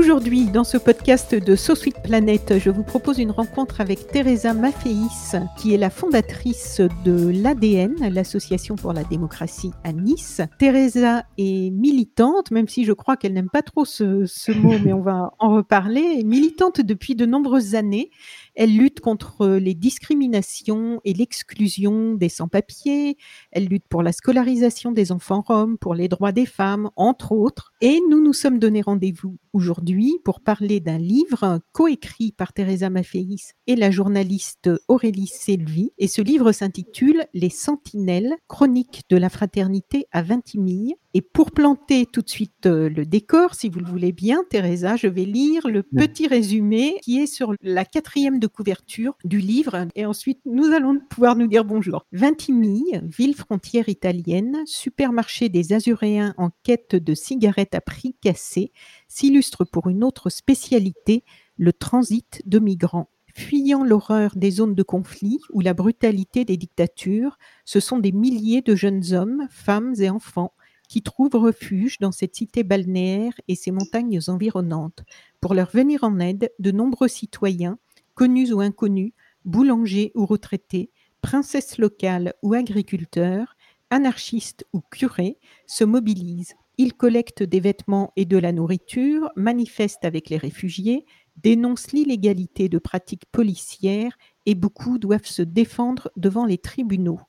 Aujourd'hui, dans ce podcast de So Sweet Planet, je vous propose une rencontre avec Teresa Maffeis, qui est la fondatrice de l'ADN, l'Association pour la démocratie à Nice. Teresa est militante, même si je crois qu'elle n'aime pas trop ce, ce mot, mais on va en reparler. Militante depuis de nombreuses années. Elle lutte contre les discriminations et l'exclusion des sans-papiers. Elle lutte pour la scolarisation des enfants roms, pour les droits des femmes, entre autres. Et nous nous sommes donné rendez-vous aujourd'hui pour parler d'un livre coécrit par Teresa Maffeis et la journaliste Aurélie Selvi. Et ce livre s'intitule Les Sentinelles, chronique de la fraternité à Vintimille. Et pour planter tout de suite euh, le décor, si vous le voulez bien, Teresa, je vais lire le petit résumé qui est sur la quatrième de couverture du livre. Et ensuite, nous allons pouvoir nous dire bonjour. Vintimille, ville frontière italienne, supermarché des Azuréens en quête de cigarettes à prix cassé, s'illustre pour une autre spécialité, le transit de migrants. Fuyant l'horreur des zones de conflit ou la brutalité des dictatures, ce sont des milliers de jeunes hommes, femmes et enfants qui trouvent refuge dans cette cité balnéaire et ses montagnes environnantes. Pour leur venir en aide, de nombreux citoyens, connus ou inconnus, boulangers ou retraités, princesses locales ou agriculteurs, anarchistes ou curés, se mobilisent. Ils collectent des vêtements et de la nourriture, manifestent avec les réfugiés, dénoncent l'illégalité de pratiques policières et beaucoup doivent se défendre devant les tribunaux.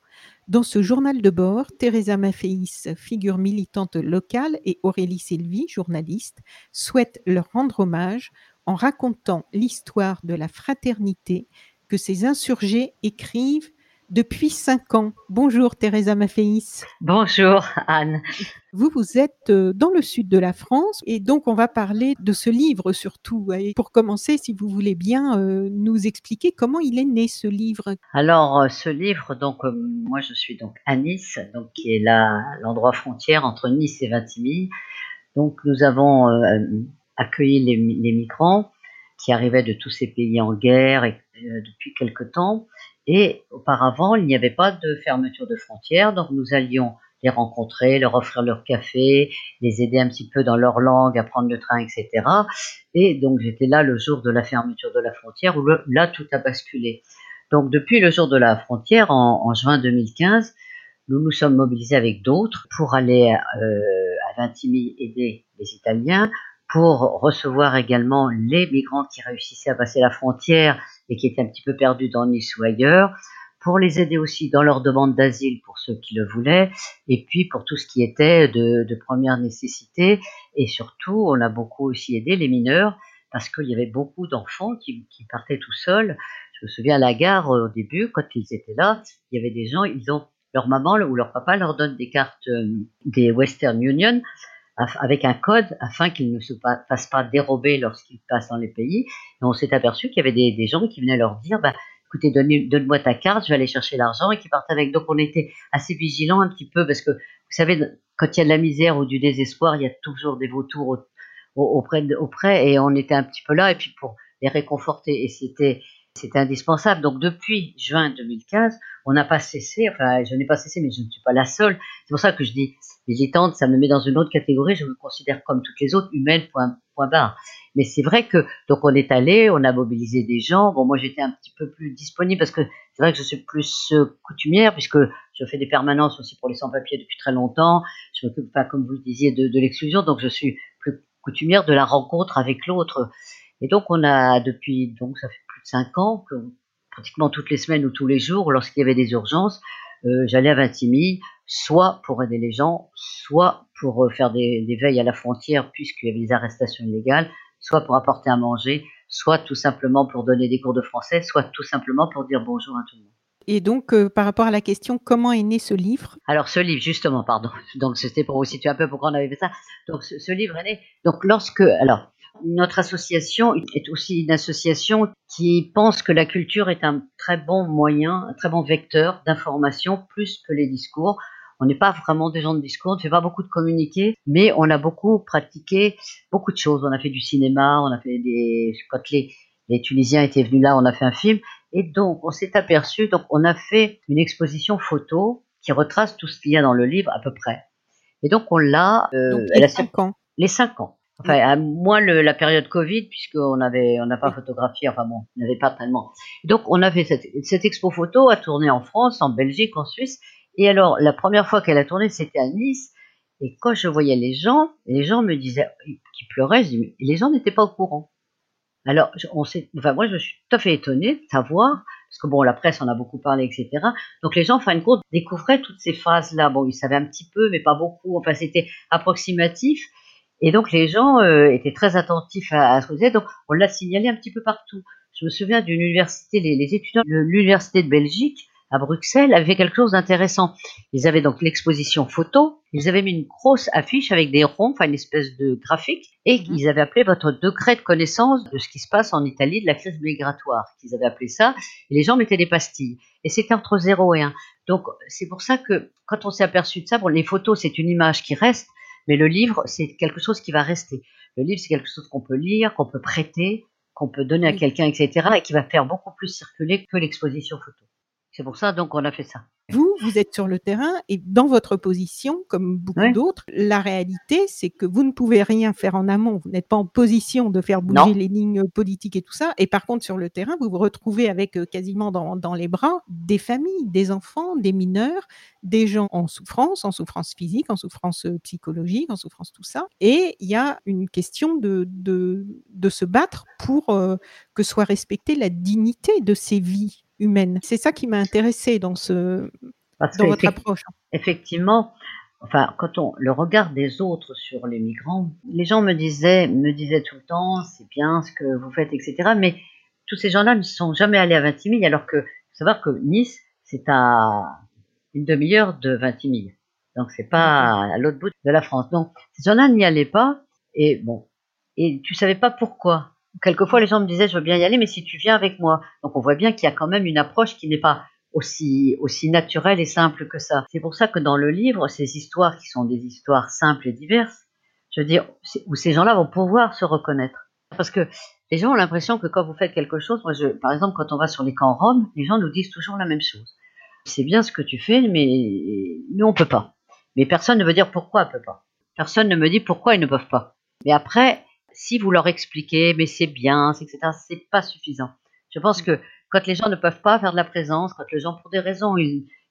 Dans ce journal de bord, Teresa Maffeis, figure militante locale, et Aurélie Sylvie, journaliste, souhaitent leur rendre hommage en racontant l'histoire de la fraternité que ces insurgés écrivent depuis cinq ans. Bonjour Teresa Maffeis. Bonjour Anne. Vous, vous êtes euh, dans le sud de la France et donc on va parler de ce livre surtout. Et pour commencer, si vous voulez bien euh, nous expliquer comment il est né ce livre. Alors euh, ce livre, donc moi je suis donc à Nice, donc qui est l'endroit frontière entre Nice et Vintimille. Donc nous avons accueilli les, les, migrants qui arrivaient de tous ces pays en guerre et, depuis quelque temps. Et auparavant, il n'y avait pas de fermeture de frontières, donc nous allions les rencontrer, leur offrir leur café, les aider un petit peu dans leur langue, à prendre le train, etc. Et donc j'étais là le jour de la fermeture de la frontière, où là tout a basculé. Donc depuis le jour de la frontière, en, juin 2015, nous nous sommes mobilisés avec d'autres pour aller euh, à Vintimille aider les Italiens, pour recevoir également les migrants qui réussissaient à passer la frontière et qui étaient un petit peu perdus dans Nice ou ailleurs, pour les aider aussi dans leur demande d'asile pour ceux qui le voulaient, et puis pour tout ce qui était de, première nécessité, et surtout on a beaucoup aussi aidé les mineurs, parce qu'il y avait beaucoup d'enfants qui, partaient tout seuls. Je me souviens à la gare au début, quand ils étaient là, il y avait des gens, ils ont leur maman ou leur papa leur donne des cartes euh, des Western Union avec un code afin qu'ils ne se fassent pas dérober lorsqu'ils passent dans les pays. Et on s'est aperçu qu'il y avait des, gens qui venaient leur dire, bah, écoutez, donne-moi ta carte, je vais aller chercher l'argent, et qui partaient avec. Donc on était assez vigilants un petit peu, parce que vous savez, quand il y a de la misère ou du désespoir, il y a toujours des vautours auprès, auprès, et on était un petit peu là, et puis pour les réconforter, et c'était c'était indispensable. Donc depuis juin 2015, on n'a pas cessé, enfin je n'ai pas cessé, mais je ne suis pas la seule. C'est pour ça que je dis militante, ça me met dans une autre catégorie, je me considère comme toutes les autres, humaines, point, point barre. Mais c'est vrai que, donc on est allé, on a mobilisé des gens. Bon, moi j'étais un petit peu plus disponible parce que c'est vrai que je suis plus euh, coutumière puisque je fais des permanences aussi pour les sans-papiers depuis très longtemps. Je m'occupe pas, comme vous le disiez, de, de l'exclusion, donc je suis plus coutumière de la rencontre avec l'autre. Et donc on a depuis, donc ça fait plus de cinq ans que pratiquement toutes les semaines ou tous les jours, lorsqu'il y avait des urgences, euh, j'allais à Vintimille, soit pour aider les gens, soit pour euh, faire des, des veilles à la frontière puisqu'il y avait des arrestations illégales, soit pour apporter à manger, soit tout simplement pour donner des cours de français, soit tout simplement pour dire bonjour à tout le monde. Et donc, euh, par rapport à la question, comment est né ce livre? Alors, ce livre, justement, pardon. Donc, c'était pour vous situer un peu pourquoi on avait fait ça. Donc, ce, ce livre est né. Donc, lorsque, alors, notre association est aussi une association qui pense que la culture est un très bon moyen, un très bon vecteur d'information plus que les discours. On n'est pas vraiment des gens de discours, on ne fait pas beaucoup de communiqués, mais on a beaucoup pratiqué beaucoup de choses. On a fait du cinéma, on a fait des... Quand les, les Tunisiens étaient venus là, on a fait un film. Et donc, on s'est aperçu, donc on a fait une exposition photo qui retrace tout ce qu'il y a dans le livre à peu près. Et donc, on l'a... Euh, les cinq ans. Les cinq ans. Enfin, à moins le, la période Covid, puisqu'on avait, on n'a pas photographié, enfin bon, on n'avait pas tellement. Donc, on a fait cette, cette expo photo à tourner en France, en Belgique, en Suisse. Et alors, la première fois qu'elle a tourné, c'était à Nice. Et quand je voyais les gens, les gens me disaient, qui pleuraient, je dis, mais les gens n'étaient pas au courant. Alors, on sait, enfin, moi, je suis tout à fait étonnée de savoir, parce que bon, la presse en a beaucoup parlé, etc. Donc, les gens, en fin de compte, découvraient toutes ces phases-là. Bon, ils savaient un petit peu, mais pas beaucoup. Enfin, c'était approximatif. Et donc, les gens euh, étaient très attentifs à, ce que disait. Donc, on l'a signalé un petit peu partout. Je me souviens d'une université, les, les étudiants de l'université de Belgique à Bruxelles avait quelque chose d'intéressant. Ils avaient donc l'exposition photo, ils avaient mis une grosse affiche avec des ronds, enfin une espèce de graphique, et mhm. ils avaient appelé votre degré de connaissance de ce qui se passe en Italie de la crise migratoire, qu'ils avaient appelé ça, et les gens mettaient des pastilles. Et c'était entre 0 et 1. Donc c'est pour ça que quand on s'est aperçu de ça, bon, les photos c'est une image qui reste, mais le livre c'est quelque chose qui va rester. Le livre c'est quelque chose qu'on peut lire, qu'on peut prêter, qu'on peut donner à quelqu'un, etc., et qui va faire beaucoup plus circuler que l'exposition photo. C'est pour ça donc on a fait ça. Vous, vous êtes sur le terrain et dans votre position, comme beaucoup d'autres, la réalité, c'est que vous ne pouvez rien faire en amont. Vous n'êtes pas en position de faire bouger les lignes politiques et tout ça. Et par contre, sur le terrain, vous vous retrouvez avec euh, quasiment dans, dans les bras des familles, des enfants, des mineurs, des gens en souffrance, en souffrance physique, en souffrance euh, psychologique, en souffrance tout ça. Et il y a une question de, de, de se battre pour euh, que soit respectée la dignité de ces vies humaine. C'est ça qui m'a intéressé dans ce dans votre approche. Effectivement, enfin, quand on le regard des autres sur les migrants, les gens me disaient, me disaient tout le temps, c'est bien ce que vous faites, etc. Mais tous ces gens-là ne sont jamais allés à Vintimille, alors que faut savoir que Nice, c'est à une demi-heure de Vintimille. Donc c'est pas à l'autre bout de la France. Donc ces gens-là n'y allaient pas et bon et tu savais pas pourquoi? Quelquefois les gens me disaient je veux bien y aller, mais si tu viens avec moi. Donc on voit bien qu'il y a quand même une approche qui n'est pas aussi, aussi naturelle et simple que ça. C'est pour ça que dans le livre, ces histoires qui sont des histoires simples et diverses, je veux dire, où ces gens-là vont pouvoir se reconnaître. Parce que les gens ont l'impression que quand vous faites quelque chose, moi je, par exemple quand on va sur les camps roms, les gens nous disent toujours la même chose. C'est bien ce que tu fais, mais nous on peut pas. Mais personne ne veut dire pourquoi on peut pas. Personne ne me dit pourquoi ils ne peuvent pas. Mais après, si vous leur expliquez, mais c'est bien, etc., c'est pas suffisant. Je pense que quand les gens ne peuvent pas faire de la présence, quand les gens, pour des raisons,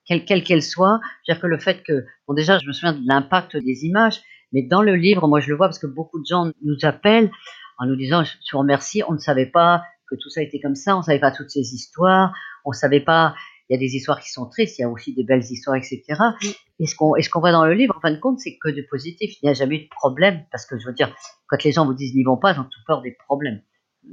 quelles qu'elles soient, je dire que le fait que, bon, déjà, je me souviens de l'impact des images, mais dans le livre, moi, je le vois parce que beaucoup de gens nous appellent en nous disant, je vous remercie, on ne savait pas que tout ça était comme ça, on ne savait pas toutes ces histoires, on ne savait pas il y a des histoires qui sont tristes, il y a aussi des belles histoires, etc. Et ce qu'on, ce voit dans le livre, en fin de compte, c'est que de positif. Il n'y a jamais eu de problème, parce que je veux dire, quand les gens vous disent n'y vont pas, ils ont tout peur des problèmes.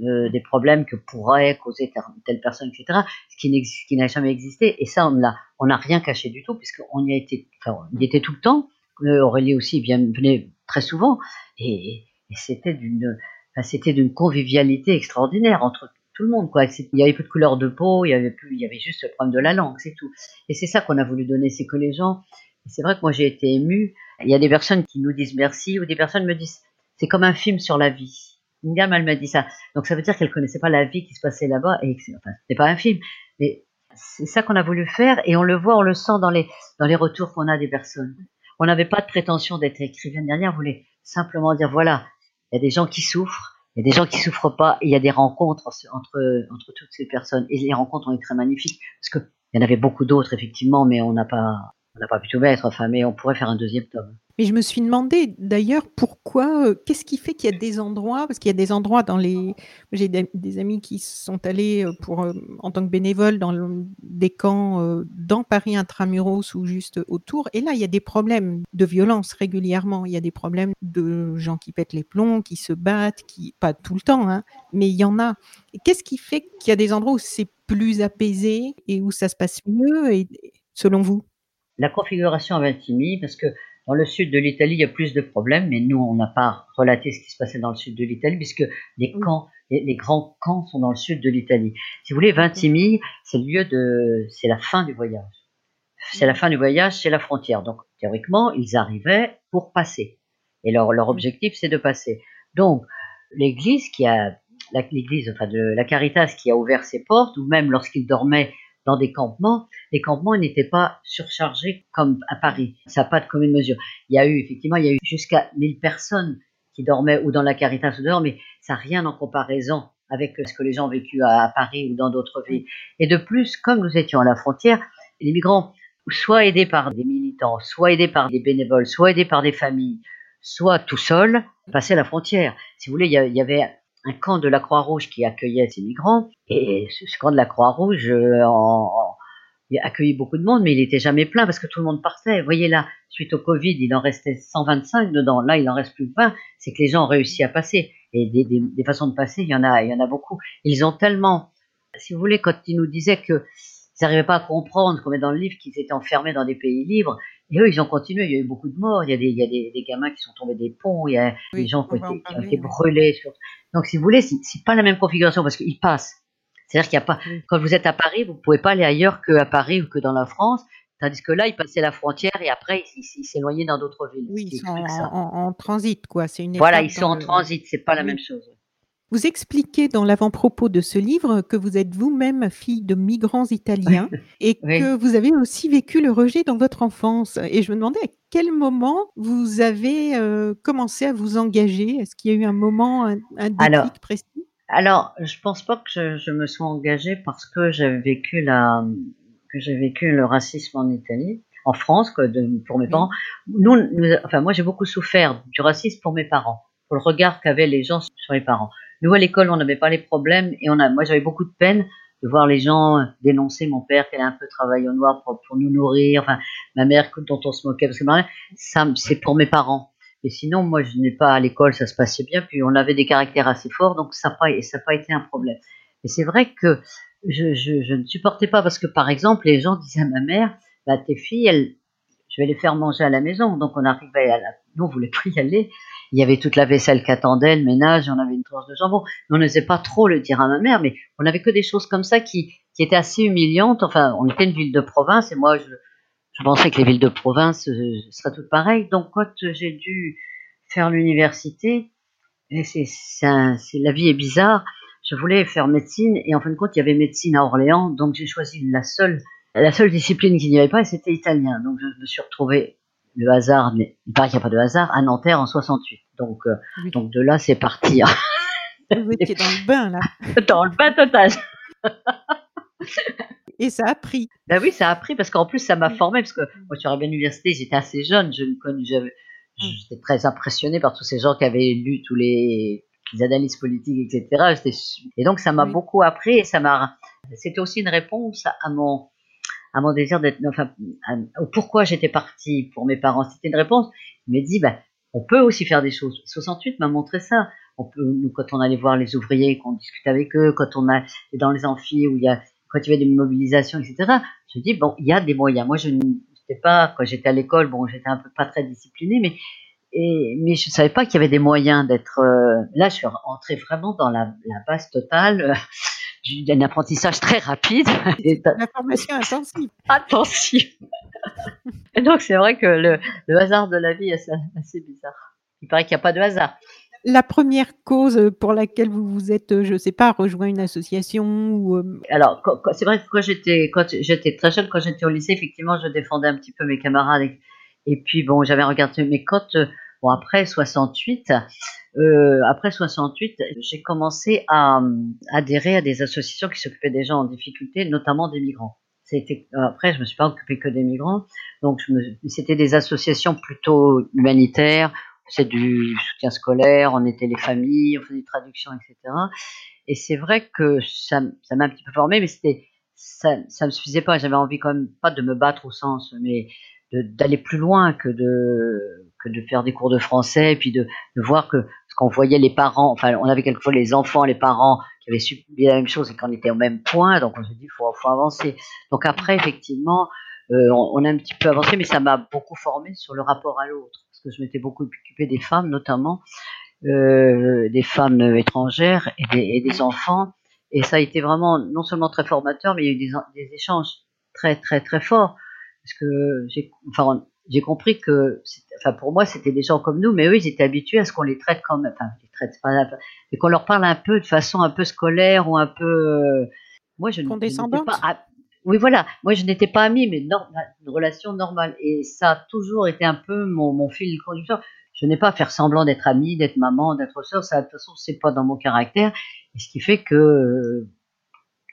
Euh, des problèmes que pourrait causer telle personne, etc., ce qui, n'a jamais existé. Et ça, on on n'a rien caché du tout, puisqu'on y a été, enfin, on y était tout le temps. Euh, Aurélie aussi vient, venait très souvent, et, et c'était d'une, enfin, c'était d'une convivialité extraordinaire entre tout le monde. Quoi. Il n'y avait plus de couleur de peau, il y avait plus, il y avait juste le problème de la langue, c'est tout. Et c'est ça qu'on a voulu donner, c'est que les gens. C'est vrai que moi j'ai été émue. Il y a des personnes qui nous disent merci ou des personnes me disent c'est comme un film sur la vie. Une gamme elle m'a dit ça. Donc ça veut dire qu'elle connaissait pas la vie qui se passait là-bas et enfin c'est pas un film, mais c'est ça qu'on a voulu faire et on le voit, on le sent dans les dans les retours qu'on a des personnes. On n'avait pas de prétention d'être écrivaine dernière, on voulait simplement dire voilà, il y a des gens qui souffrent, il y a des gens qui souffrent pas, il y a des rencontres entre, toutes ces personnes. Et les rencontres ont été très magnifiques, parce qu'il y en avait beaucoup d'autres, effectivement, mais on n'a pas, pas pu tout mettre, enfin, mais on pourrait faire un deuxième tome. Mais je me suis demandé d'ailleurs pourquoi, euh, qu'est-ce qui fait qu'il y a des endroits, parce qu'il y a des endroits dans les. J'ai des, amis qui sont allés euh, pour, euh, en tant que bénévoles dans des camps dans Paris intramuros ou juste autour, et là il y a des problèmes de violence régulièrement. Il y a des problèmes de gens qui pètent les plombs, qui se battent, qui pas tout le temps, hein, mais il y en a. Qu'est-ce qui fait qu'il y a des endroits où c'est plus apaisé et où ça se passe mieux, selon vous? La configuration à Vintimille, parce que dans le sud de l'Italie, il y a plus de problèmes, mais nous, on n'a pas relaté ce qui se passait dans le sud de l'Italie, puisque les camps, les, grands camps sont dans le sud de l'Italie. Si vous voulez, Vintimille, c'est le lieu de, c'est la fin du voyage. C'est la fin du voyage, c'est la frontière. Donc, théoriquement, ils arrivaient pour passer. Et leur, leur objectif, c'est de passer. Donc, l'Église qui a, l'Église, enfin de la Caritas qui a ouvert ses portes, ou même lorsqu'ils dormaient dans des campements, les campements n'étaient pas surchargés comme à Paris. Ça n'a pas de commune mesure. Il y a eu, effectivement, il y a eu jusqu'à 1000 personnes qui dormaient ou dans la Caritas ou dehors, mais ça n'a rien en comparaison avec ce que les gens ont vécu à, Paris ou dans d'autres villes. Et de plus, comme nous étions à la frontière, les migrants, soit aidés par des militants, soit aidés par des bénévoles, soit aidés par des familles, soit tout seuls, passaient la frontière. Si vous voulez, il y avait un camp de la Croix-Rouge qui accueillait ces migrants, et ce camp de la Croix-Rouge euh, beaucoup de monde, mais il n'était jamais plein parce que tout le monde partait. Vous voyez là, suite au Covid, il en restait 125 dedans. Là, il en reste plus que 20. C'est que les gens ont réussi à passer. Et des, façons de passer, il y en a, il y en a beaucoup. Ils ont tellement, si vous voulez, quand ils nous disaient que ils n'arrivaient pas à comprendre, comme est dans le livre, qu'ils étaient enfermés dans des pays libres. Et eux, ils ont continué. Il y a eu beaucoup de morts. Il y a des, il y a des, des gamins qui sont tombés des ponts. Il y a des gens qui ont, été, brûlés. Sur... Donc, si vous voulez, c'est pas la même configuration parce qu'ils passent. C'est-à-dire qu'il n'y a pas, quand vous êtes à Paris, vous ne pouvez pas aller ailleurs qu'à Paris ou que dans la France. Tandis que là, ils passaient la frontière et après, ils s'éloignaient dans d'autres villes. Oui, ils sont en, en, transit, quoi. C'est une voilà, ils sont en transit, c'est pas la même chose. Vous expliquez dans l'avant-propos de ce livre que vous êtes vous-même fille de migrants italiens et que vous avez aussi vécu le rejet dans votre enfance. Et je me demandais à quel moment vous avez euh, commencé à vous engager? Est-ce qu'il y a eu un moment, un, un déclic précis? alors, je pense pas que je, je me sois engagée parce que j'ai vécu la, que j'ai vécu le racisme en Italie, en France, que de, pour mes parents. Nous, nous, enfin, moi, j'ai beaucoup souffert du racisme pour mes parents, pour le regard qu'avaient les gens sur les parents. Nous, à l'école, on n'avait pas les problèmes et on a, moi, j'avais beaucoup de peine de voir les gens dénoncer mon père qui allait un peu travailler au noir pour, nous nourrir, enfin, ma mère dont on se moquait parce que ça, c'est pour mes parents. Et sinon, moi, je n'ai pas à l'école, ça se passait bien. Puis on avait des caractères assez forts, donc ça n'a pas, pas été un problème. Et c'est vrai que je, ne supportais pas parce que, par exemple, les gens disaient à ma mère, bah, tes filles, elles, je vais les faire manger à la maison. Donc on arrivait à la, nous, on voulait plus y aller. Il y avait toute la vaisselle qui attendait, le ménage, on avait une tranche de jambon. On n'osait pas trop le dire à ma mère, mais on avait que des choses comme ça qui, qui étaient assez humiliantes. Enfin, on était une ville de province et moi, je, je pensais que les villes de province euh, seraient toutes pareilles. Donc quand j'ai dû faire l'université, c'est, la vie est bizarre, je voulais faire médecine et en fin de compte il y avait médecine à Orléans, donc j'ai choisi la seule, la seule discipline qu'il n'y avait pas c'était italien. Donc je me suis retrouvé le hasard, mais il paraît qu'il n'y a pas de hasard, à Nanterre en 68. Donc, euh, donc de là c'est parti. Vous étiez dans le bain là. dans le bain total. Et ça a pris. Ben oui, ça a pris parce qu'en plus, ça m'a formé parce que moi, je suis arrivée à l'université, j'étais assez jeune, je mm. j'étais très impressionnée par tous ces gens qui avaient lu tous les, analyses politiques, etc. Et donc, ça m'a beaucoup appris et ça m'a, c'était aussi une réponse à mon, à mon désir d'être, enfin, pourquoi j'étais partie pour mes parents. C'était une réponse. Je me dit, ben, on peut aussi faire des choses. 68 m'a montré ça. On peut, nous, quand on allait voir les ouvriers, qu'on discute avec eux, quand on est dans les amphis où il y a quand il y avait des mobilisations, etc., je dis, bon, il y a des moyens. Moi, je n'étais pas, quand j'étais à l'école, bon, j'étais un peu pas très disciplinée, mais, et, mais je ne savais pas qu'il y avait des moyens d'être. Euh, là, je suis entrée vraiment dans la, la base totale. Euh, d'un apprentissage très rapide. La formation intensive. Intensive. et donc, c'est vrai que le, le, hasard de la vie est assez bizarre. Il paraît qu'il n'y a pas de hasard la première cause pour laquelle vous vous êtes, je ne sais pas, rejoint une association ou euh, Alors, c'est vrai que quand j'étais, quand j'étais très jeune, quand j'étais au lycée, effectivement, je défendais un petit peu mes camarades. Et, puis, bon, j'avais regardé mes cotes. Bon, après 68, euh, après 68, j'ai commencé à, adhérer à des associations qui s'occupaient des gens en difficulté, notamment des migrants. C'était, après, je me suis pas occupée que des migrants, donc c'était des associations plutôt humanitaires c'est du soutien scolaire, on était les familles, on faisait des traductions, etc. Et c'est vrai que ça, ça m'a un petit peu formé, mais c'était ça, ça me suffisait pas. J'avais envie quand même pas de me battre au sens, mais d'aller plus loin que de que de faire des cours de français, et puis de, de voir que ce qu'on voyait les parents, enfin on avait quelquefois les enfants, les parents qui avaient subi la même chose et qu'on était au même point, donc on s'est dit faut faut avancer. Donc après effectivement euh, on, on, a un petit peu avancé, mais ça m'a beaucoup formé sur le rapport à l'autre parce que je m'étais beaucoup occupée des femmes, notamment euh, des femmes étrangères et des, et des, enfants. Et ça a été vraiment non seulement très formateur, mais il y a eu des, des échanges très très très forts. Parce que j'ai, enfin, j'ai compris que, enfin pour moi c'était des gens comme nous, mais eux ils étaient habitués à ce qu'on les traite comme, enfin les traite pas, mais qu'on leur parle un peu de façon un peu scolaire ou un peu. Euh, moi je n'étais pas. Oui voilà, moi je n'étais pas amie, mais une relation normale et ça a toujours été un peu mon, mon fil conducteur. Je n'ai pas à faire semblant d'être amie, d'être maman, d'être. Ça de toute façon c'est pas dans mon caractère, et ce qui fait que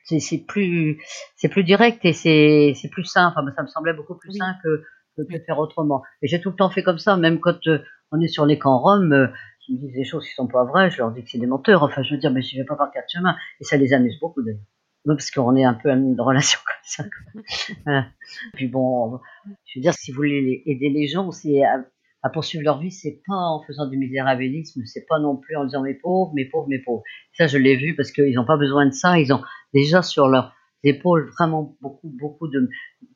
c'est plus c'est plus direct et c'est c'est plus sain. Enfin, ça me semblait beaucoup plus sain que, que de faire autrement. Et j'ai tout le temps fait comme ça, même quand euh, on est sur les camps roms. Euh, ils me disent des choses qui sont pas vraies, je leur dis que c'est des menteurs. Enfin, je veux dire, mais je vais pas par quatre chemins. Et ça les amuse beaucoup d'ailleurs. Parce qu'on est un peu une relation comme ça. voilà. Puis bon, je veux dire, si vous voulez aider les gens, c'est à poursuivre leur vie, c'est pas en faisant du misérabilisme, c'est pas non plus en disant mes pauvres, mes pauvres, mes pauvres. Ça, je l'ai vu parce qu'ils n'ont pas besoin de ça. Ils ont déjà sur leurs épaules vraiment beaucoup, beaucoup de,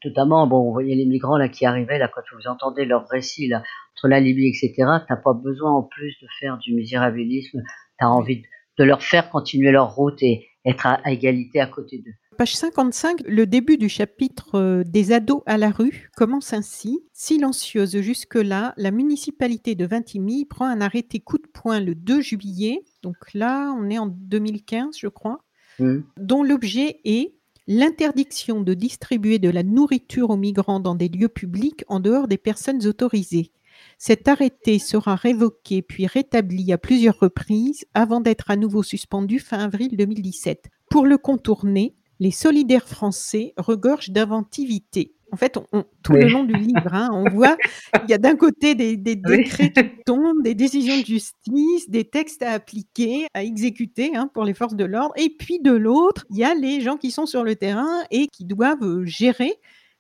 notamment, bon, vous voyez les migrants là qui arrivaient là quand vous entendez leur récit là entre la Libye, etc. T'as pas besoin en plus de faire du misérabilisme. T'as envie de leur faire continuer leur route et être à égalité à côté d'eux. Page 55, le début du chapitre euh, des ados à la rue commence ainsi. Silencieuse jusque-là, la municipalité de Vintimille prend un arrêté coup de poing le 2 juillet, donc là on est en 2015 je crois, mmh. dont l'objet est l'interdiction de distribuer de la nourriture aux migrants dans des lieux publics en dehors des personnes autorisées. Cet arrêté sera révoqué puis rétabli à plusieurs reprises avant d'être à nouveau suspendu fin avril 2017. Pour le contourner, les solidaires français regorgent d'inventivité. En fait, tout le long du livre, hein, on voit il y a d'un côté des, décrets qui tombent, des décisions de justice, des textes à appliquer, à exécuter hein, pour les forces de l'ordre, et puis de l'autre, il y a les gens qui sont sur le terrain et qui doivent gérer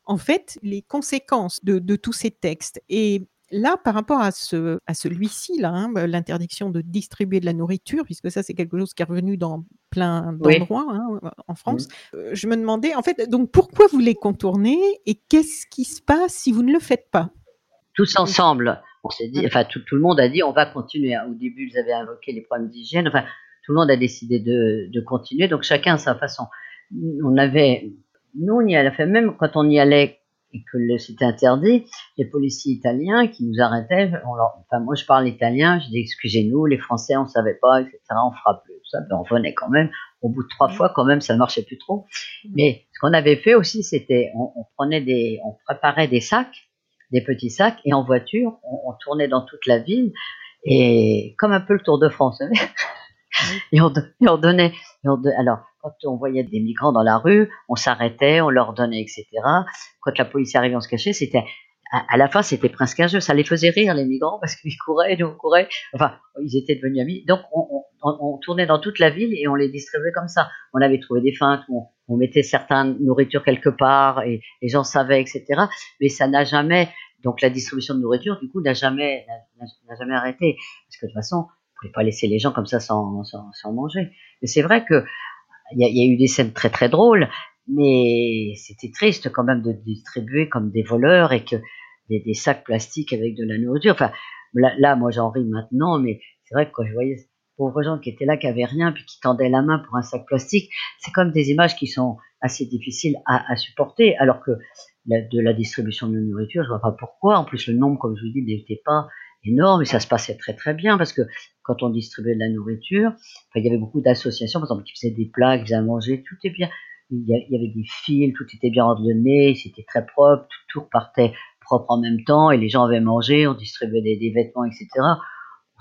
en fait les conséquences de, de tous ces textes. Et Là, par rapport à, ce, à celui-ci, là, hein, bah, l'interdiction de distribuer de la nourriture, puisque ça, c'est quelque chose qui est revenu dans plein d'endroits hein, en France, mmh. euh, je me demandais, en fait, donc pourquoi vous les contournez et qu'est-ce qui se passe si vous ne le faites pas? Tous ensemble, on s'est dit, enfin, tout, le monde a dit, on va continuer. Au début, ils avaient invoqué les problèmes d'hygiène, enfin, tout le monde a décidé de, de continuer, donc chacun à sa façon. On avait, nous, on y allait, même quand on y allait et que c'était interdit, les policiers italiens qui nous arrêtaient, on leur, enfin moi je parle italien, je dis excusez-nous, les Français on savait pas, etc. On fera plus, ça, ben, on venait quand même. Au bout de trois fois quand même, ça ne marchait plus trop. Mais ce qu'on avait fait aussi, c'était on, on, prenait des, on préparait des sacs, des petits sacs, et en voiture, on, on tournait dans toute la ville et comme un peu le Tour de France. et, on, et on donnait, et on, alors quand on voyait des migrants dans la rue, on s'arrêtait, on leur donnait, etc. Quand la police arrivait, on se cachait. C'était à, la fin, c'était presque un jeu. Ça les faisait rire les migrants parce qu'ils couraient, nous on courait. Enfin, ils étaient devenus amis. Donc, on, tournait dans toute la ville et on les distribuait comme ça. On avait trouvé des feintes, on, on mettait certaines nourritures quelque part et les gens savaient, etc. Mais ça n'a jamais. Donc, la distribution de nourriture, du coup, n'a jamais, n'a jamais arrêté parce que de toute façon, on pouvait pas laisser les gens comme ça sans, sans, sans manger. Mais c'est vrai que il y, a eu des scènes très très drôles, mais c'était triste quand même de distribuer comme des voleurs et que des, sacs plastiques avec de la nourriture. Enfin, là, moi j'en ris maintenant, mais c'est vrai que quand je voyais ces pauvres gens qui étaient là, qui avaient rien, puis qui tendaient la main pour un sac plastique, c'est comme des images qui sont assez difficiles à, supporter, alors que de la distribution de nourriture, je vois pas pourquoi. En plus, le nombre, comme je vous dis, n'était pas énorme et ça se passait très très bien parce que quand on distribuait de la nourriture, il y avait beaucoup d'associations, par exemple, qui faisaient des plats, qui faisaient à manger, tout est bien. Il y avait des fils, tout était bien ordonné, c'était très propre, tout, repartait propre en même temps et les gens avaient mangé, on distribuait des, vêtements, etc.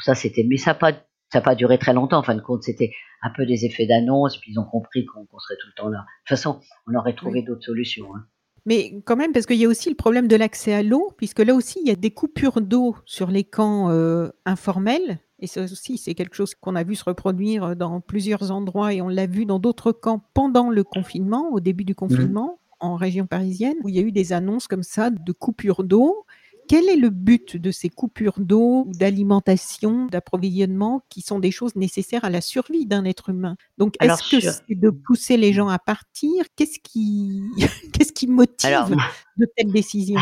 Ça, c'était, mais ça n'a pas, ça pas duré très longtemps. En fin de compte, c'était un peu des effets d'annonce, et puis ils ont compris qu'on serait tout le temps là. De toute façon, on aurait trouvé d'autres solutions. Hein. Mais quand même, parce qu'il y a aussi le problème de l'accès à l'eau, puisque là aussi, il y a des coupures d'eau sur les camps euh, informels. Et ça aussi, c'est quelque chose qu'on a vu se reproduire dans plusieurs endroits et on l'a vu dans d'autres camps pendant le confinement, au début du confinement, en région parisienne, où il y a eu des annonces comme ça de coupures d'eau. Quel est le but de ces coupures d'eau, d'alimentation, d'approvisionnement, qui sont des choses nécessaires à la survie d'un être humain? Donc, est-ce que c'est de pousser les gens à partir? Qu'est-ce qui, qu'est-ce qui motive de telles décisions?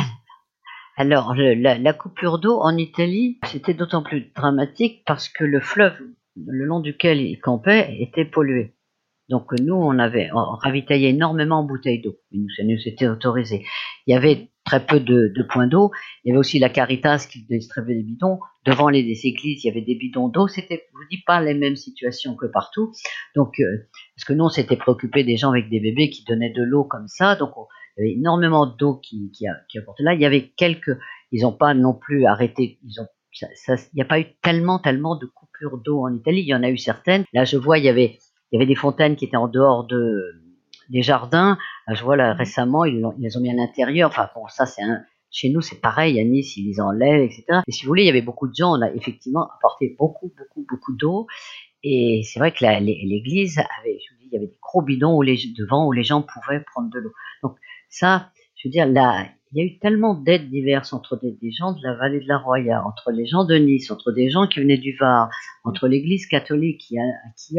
Alors, la, coupure d'eau en Italie, c'était d'autant plus dramatique parce que le fleuve le long duquel ils campaient était pollué. Donc nous, on avait on ravitaillait énormément en bouteilles d'eau. Ça nous était autorisé. Il y avait très peu de, points d'eau. Il y avait aussi la Caritas qui distribuait des bidons. Devant les, églises, il y avait des bidons d'eau. C'était, je vous dis pas les mêmes situations que partout. Donc, euh, parce que nous, on s'était préoccupé des gens avec des bébés qui donnaient de l'eau comme ça. Donc, il y avait énormément d'eau qui, qui, apportait là. Il y avait quelques, ils n'ont pas non plus arrêté. Ils ont, il n'y a pas eu tellement, tellement de coupures d'eau en Italie. Il y en a eu certaines. Là, je vois, il y avait il y avait des fontaines qui étaient en dehors de, des jardins. Je vois là récemment, ils, ils ont mis à l'intérieur. Enfin bon, ça c'est chez nous c'est pareil, à Nice ils les enlèvent, etc. Et si vous voulez, il y avait beaucoup de gens, on a effectivement apporté beaucoup, beaucoup, beaucoup d'eau. Et c'est vrai que l'église avait, je vous dis, il y avait des gros bidons les, devant où les gens pouvaient prendre de l'eau. Donc ça, je veux dire, là, il y a eu tellement d'aides diverses entre des, gens de la vallée de la Roya, entre les gens de Nice, entre des gens qui venaient du Var, entre l'Église catholique qui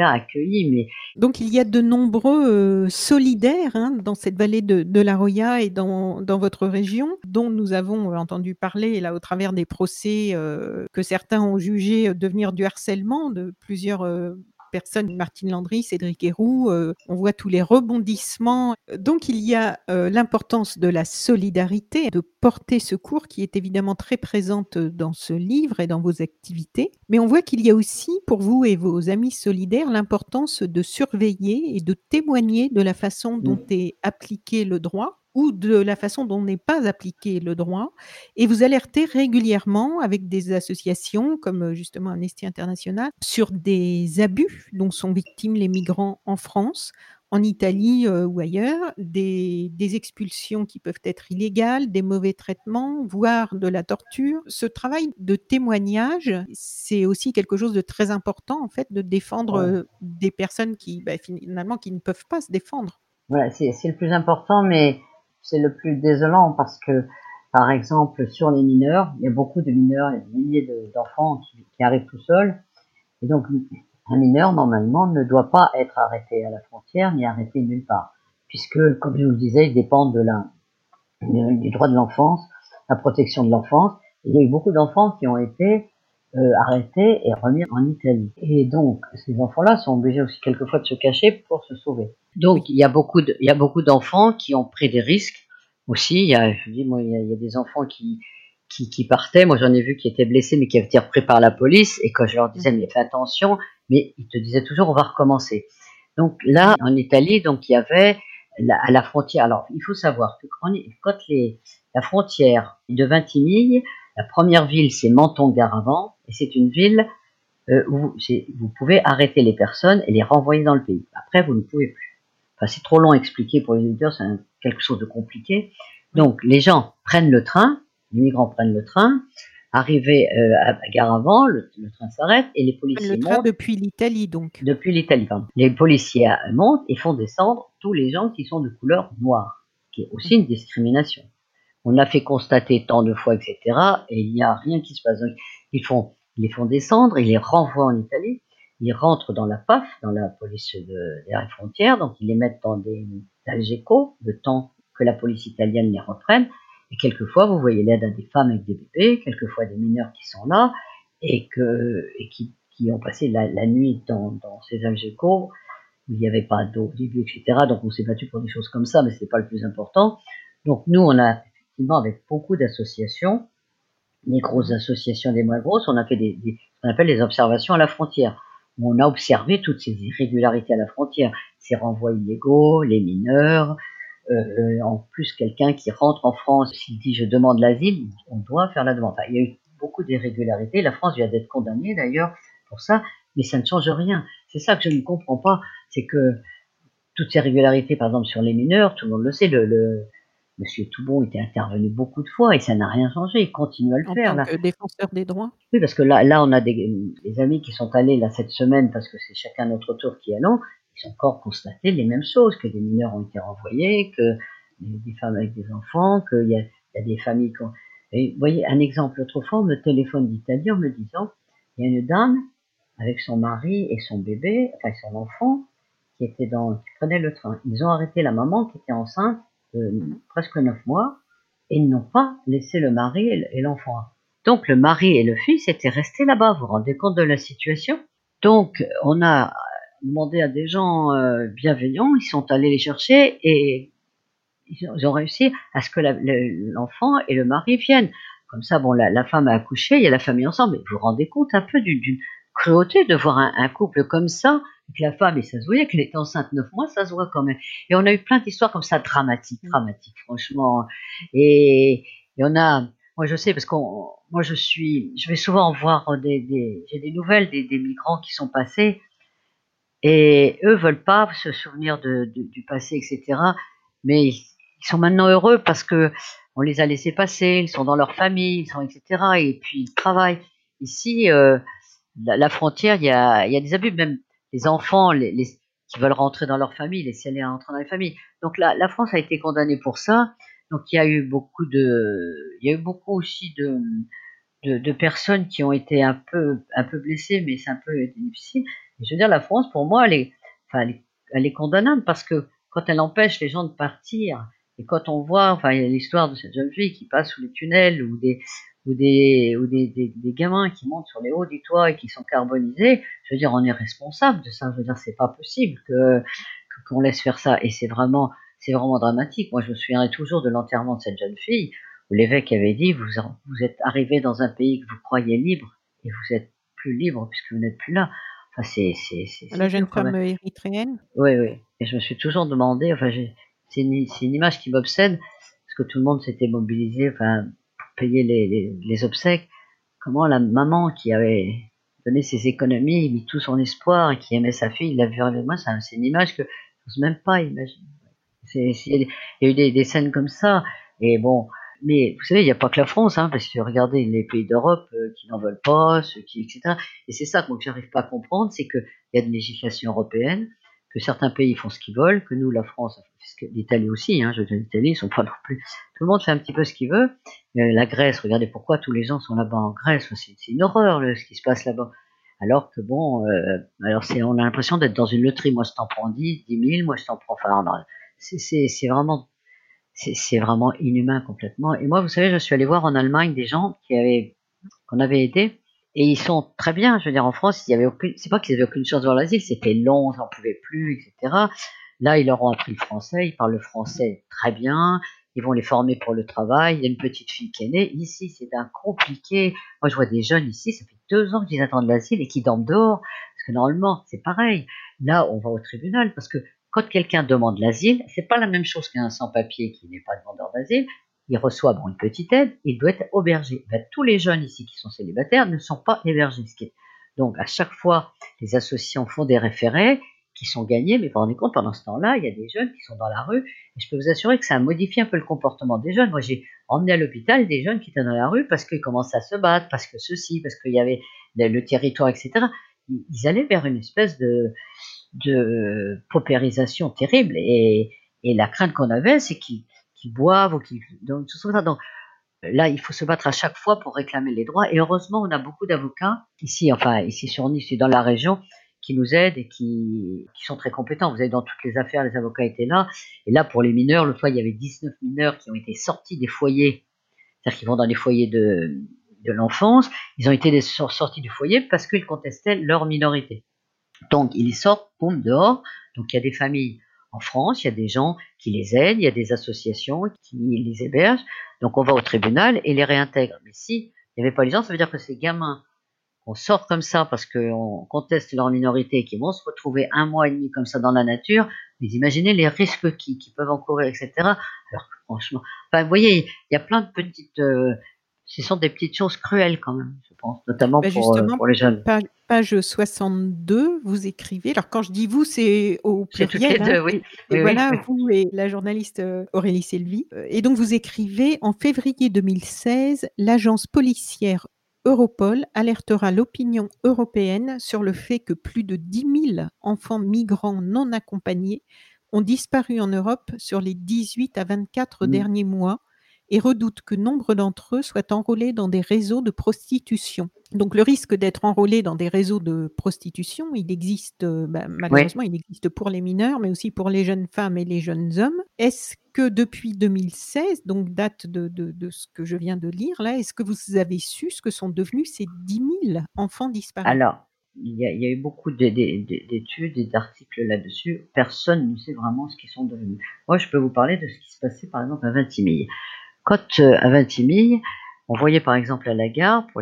a, accueilli. Mais donc il y a de nombreux euh, solidaires hein, dans cette vallée de, la Roya et dans, votre région, dont nous avons entendu parler là au travers des procès euh, que certains ont jugé devenir du harcèlement de plusieurs euh, personnes, Martine Landry, Cédric Héroux, euh, on voit tous les rebondissements. Donc il y a euh, l'importance de la solidarité, de porter secours qui est évidemment très présente dans ce livre et dans vos activités. Mais on voit qu'il y a aussi pour vous et vos amis solidaires l'importance de surveiller et de témoigner de la façon dont est appliqué le droit ou de la façon dont n'est pas appliqué le droit. Et vous alertez régulièrement avec des associations comme euh, justement Amnesty International sur des abus dont sont victimes les migrants en France, en Italie euh, ou ailleurs, des, expulsions qui peuvent être illégales, des mauvais traitements, voire de la torture. Ce travail de témoignage, c'est aussi quelque chose de très important en fait, de défendre euh, des personnes qui bah, finalement qui ne peuvent pas se défendre. Voilà, c'est le plus important, mais c'est le plus désolant parce que, par exemple, sur les mineurs, il y a beaucoup de mineurs, il y a des milliers d'enfants qui, arrivent tout seuls. Et donc, un mineur, normalement, ne doit pas être arrêté à la frontière ni arrêté nulle part. Puisque, comme je vous le disais, il dépend de la, du droit de l'enfance, la protection de l'enfance. Il y a eu beaucoup d'enfants qui ont été arrêtés et remis en Italie. Et donc, ces enfants-là sont obligés aussi quelquefois de se cacher pour se sauver. Donc, il y a beaucoup de, il y a beaucoup d'enfants qui ont pris des risques aussi. Il y a, je dis, moi, il y a, des enfants qui, qui, qui partaient. Moi, j'en ai vu qui étaient blessés, mais qui avaient été repris par la police. Et quand je leur disais, mais fais attention, mais ils te disaient toujours, on va recommencer. Donc là, en Italie, donc il y avait à la frontière. Alors, il faut savoir que quand, les, la frontière de Vintimille, la première ville, c'est Menton-Garavant, et c'est une ville euh, où vous pouvez arrêter les personnes et les renvoyer dans le pays. Après, vous ne pouvez plus. Enfin, c'est trop long à expliquer pour les auditeurs, c'est quelque chose de compliqué. Donc, les gens prennent le train, les migrants prennent le train, arrivés euh, à Garavant, le, le train s'arrête et les policiers le train depuis l'Italie, donc. Depuis l'Italie, pardon. Les policiers montent et font descendre tous les gens qui sont de couleur noire, qui est aussi une discrimination on l'a fait constater tant de fois, etc. Et il n'y a rien qui se passe. ils font, ils les font descendre, ils les renvoient en Italie, ils rentrent dans la PAF, dans la police de, des frontières, donc ils les mettent dans des algécos, le temps que la police italienne les reprenne. Et quelquefois, vous voyez l'aide à des femmes avec des bébés, quelquefois des mineurs qui sont là et, qui, ont passé la, nuit dans, ces algécos où il n'y avait pas d'eau au début, etc. Donc on s'est battu pour des choses comme ça, mais ce n'est pas le plus important. Donc nous, on a avec beaucoup d'associations, les grosses associations, des moins grosses, on a fait des, qu'on appelle des observations à la frontière, on a observé toutes ces irrégularités à la frontière, ces renvois illégaux, les mineurs, euh, euh, en plus quelqu'un qui rentre en France, s'il dit je demande l'asile, on doit faire la demande. il y a eu beaucoup d'irrégularités, la France vient d'être condamnée d'ailleurs pour ça, mais ça ne change rien. C'est ça que je ne comprends pas, c'est que toutes ces régularités, par exemple sur les mineurs, tout le monde le sait, le Monsieur Toubon était intervenu beaucoup de fois et ça n'a rien changé. Il continue à le faire. Tant que défenseur des droits. Oui, parce que là, là, on a des, amis qui sont allés là cette semaine parce que c'est chacun notre tour qui allons. Ils ont encore constaté les mêmes choses, que des mineurs ont été renvoyés, que des femmes avec des enfants, qu'il y, y a, des familles qui ont... Et vous voyez, un exemple, autrefois, on me téléphone d'Italie en me disant, il y a une dame avec son mari et son bébé, enfin son enfant, qui était dans, qui prenait le train. Ils ont arrêté la maman qui était enceinte presque neuf mois, et ils n'ont pas laissé le mari et l'enfant. Donc le mari et le fils étaient restés là-bas. Vous vous rendez compte de la situation Donc on a demandé à des gens euh, bienveillants, ils sont allés les chercher et ils ont réussi à ce que l'enfant et le mari viennent. Comme ça, bon, la, femme a accouché, il y a la famille ensemble. Mais vous vous rendez compte un peu d'une cruauté de voir un, couple comme ça, que la femme, et ça se voyait qu'elle était enceinte neuf mois, ça se voit quand même. Et on a eu plein d'histoires comme ça, dramatiques, mm. dramatiques, franchement. Et, et on a, moi je sais parce que moi je suis, je vais souvent voir des, des j'ai des nouvelles des, des, migrants qui sont passés et eux veulent pas se souvenir de, du passé, etc. Mais ils sont maintenant heureux parce que on les a laissés passer, ils sont dans leur famille, ils sont etc. Et puis ils travaillent. Ici, euh, la, frontière, il y a, il y a des abus, même les enfants, les, qui veulent rentrer dans leur famille, laisser aller rentrer dans les familles. Donc la, France a été condamnée pour ça. Donc il y a eu beaucoup de, il y a eu beaucoup aussi de, de, personnes qui ont été un peu, un peu blessées, mais c'est un peu difficile. Je veux dire, la France, pour moi, elle est, enfin, elle elle est condamnable parce que quand elle empêche les gens de partir, et quand on voit, enfin, l'histoire de cette jeune fille qui passe sous les tunnels ou des, ou des, ou des, des, des, gamins qui montent sur les hauts du toit et qui sont carbonisés, je veux dire, on est responsable de ça. Je veux dire, c'est pas possible que, qu'on laisse faire ça. Et c'est vraiment, c'est vraiment dramatique. Moi, je me souviendrai toujours de l'enterrement de cette jeune fille où l'évêque avait dit vous, vous êtes arrivé dans un pays que vous croyez libre et vous êtes plus libre puisque vous n'êtes plus là. Enfin, c'est, c'est, c'est, La jeune femme érythréenne Oui, oui. Et je me suis toujours demandé, enfin, c'est une, c'est une image qui m'obsède parce que tout le monde s'était mobilisé enfin, payer les, les, obsèques. Comment la maman qui avait donné ses économies, mis tout son espoir et qui aimait sa fille, l'a vu avec moi, c'est une image que je n'ose même pas imaginer. Il y a eu des, des, scènes comme ça. Et bon, mais vous savez, il n'y a pas que la France, hein, parce que regardez les pays d'Europe euh, qui n'en veulent pas, ceux qui, etc. Et c'est ça que j'arrive pas à comprendre, c'est qu'il y a une législation européenne, que certains pays font ce qu'ils veulent, que nous, la France, l'Italie aussi, hein, je veux dire, l'Italie, ils sont pas non plus. Tout le monde fait un petit peu ce qu'il veut. Euh, la Grèce, regardez pourquoi tous les gens sont là-bas en Grèce, c'est une horreur ce qui se passe là-bas. Alors que bon, euh, alors on a l'impression d'être dans une loterie. Moi, je t'en prends 10, 10 000, moi, je t'en prends. Enfin, c'est vraiment c'est vraiment inhumain complètement. Et moi, vous savez, je suis allé voir en Allemagne des gens qui avaient qu'on avait aidés et ils sont très bien. Je veux dire, en France, il y avait aucune, c'est pas qu'ils avaient aucune chance de voir l'asile, c'était long, ils n'en pouvaient plus, etc. Là, ils leur ont appris le français, ils parlent le français très bien, ils vont les former pour le travail. Il y a une petite fille qui est née. Ici, c'est un compliqué. Moi, je vois des jeunes ici, ça fait deux ans qu'ils attendent l'asile et qui dorment dehors. Parce que normalement, c'est pareil. Là, on va au tribunal parce que quand quelqu'un demande l'asile, c'est pas la même chose qu'un sans-papier qui n'est pas demandeur d'asile. Il reçoit bon, une petite aide, il doit être hébergé. Ben, tous les jeunes ici qui sont célibataires ne sont pas hébergés. Donc à chaque fois, les associations font des référés qui sont gagnés, mais vous vous rendez compte, pendant ce temps-là, il y a des jeunes qui sont dans la rue, et je peux vous assurer que ça a modifié un peu le comportement des jeunes. Moi, j'ai emmené à l'hôpital des jeunes qui étaient dans la rue parce qu'ils commençaient à se battre, parce que ceci, parce qu'il y avait le territoire, etc. Ils allaient vers une espèce de, de paupérisation terrible. Et, et la crainte qu'on avait, c'est qu'ils boivent ou qu'ils. Donc, donc, là, il faut se battre à chaque fois pour réclamer les droits. Et heureusement, on a beaucoup d'avocats ici, enfin, ici sur Nice et dans la région, qui nous aident et qui, qui, sont très compétents. Vous avez dans toutes les affaires, les avocats étaient là. Et là, pour les mineurs, le fois, il y avait 19 mineurs qui ont été sortis des foyers, c'est-à-dire qu'ils vont dans les foyers de, de l'enfance. Ils ont été sortis du foyer parce qu'ils contestaient leur minorité. Donc, ils sortent, boum, dehors. Donc, il y a des familles en France, il y a des gens qui les aident, il y a des associations qui les hébergent. Donc, on va au tribunal et les réintègre. Mais si il n'y avait pas les gens, ça veut dire que ces gamins qu'on sort comme ça parce qu'on conteste leur minorité et qui vont se retrouver un mois et demi comme ça dans la nature, vous imaginez les risques qui, peuvent encourir, etc. Alors franchement, vous voyez, il y a plein de petites, euh, ce sont des petites choses cruelles quand même, je pense, notamment bah, pour, euh, pour, les jeunes. Page 62, vous écrivez, alors quand je dis vous, c'est au pluriel. Hein, oui. Et voilà, vous et la journaliste euh, Aurélie Selvi. Euh, et donc vous écrivez, en février 2016, l'agence policière Europol alertera l'opinion européenne sur le fait que plus de 10 000 enfants migrants non accompagnés ont disparu en Europe sur les 18 à 24 mmh. derniers mois et redoute que nombre d'entre eux soient enrôlés dans des réseaux de prostitution. Donc le risque d'être enrôlé dans des réseaux de prostitution, il existe euh, bah, malheureusement, il existe pour les mineurs, mais aussi pour les jeunes femmes et les jeunes hommes. Est-ce que depuis 2016, donc date de, de, ce que je viens de lire là, est-ce que vous avez su ce que sont devenus ces 10 000 enfants disparus? Alors, il y, a, eu beaucoup d'études et d'articles là-dessus. Personne ne sait vraiment ce qu'ils sont devenus. Moi, je peux vous parler de ce qui se passait, par exemple, à Vintimille. Quand euh, à Vintimille, on voyait par exemple à la gare pour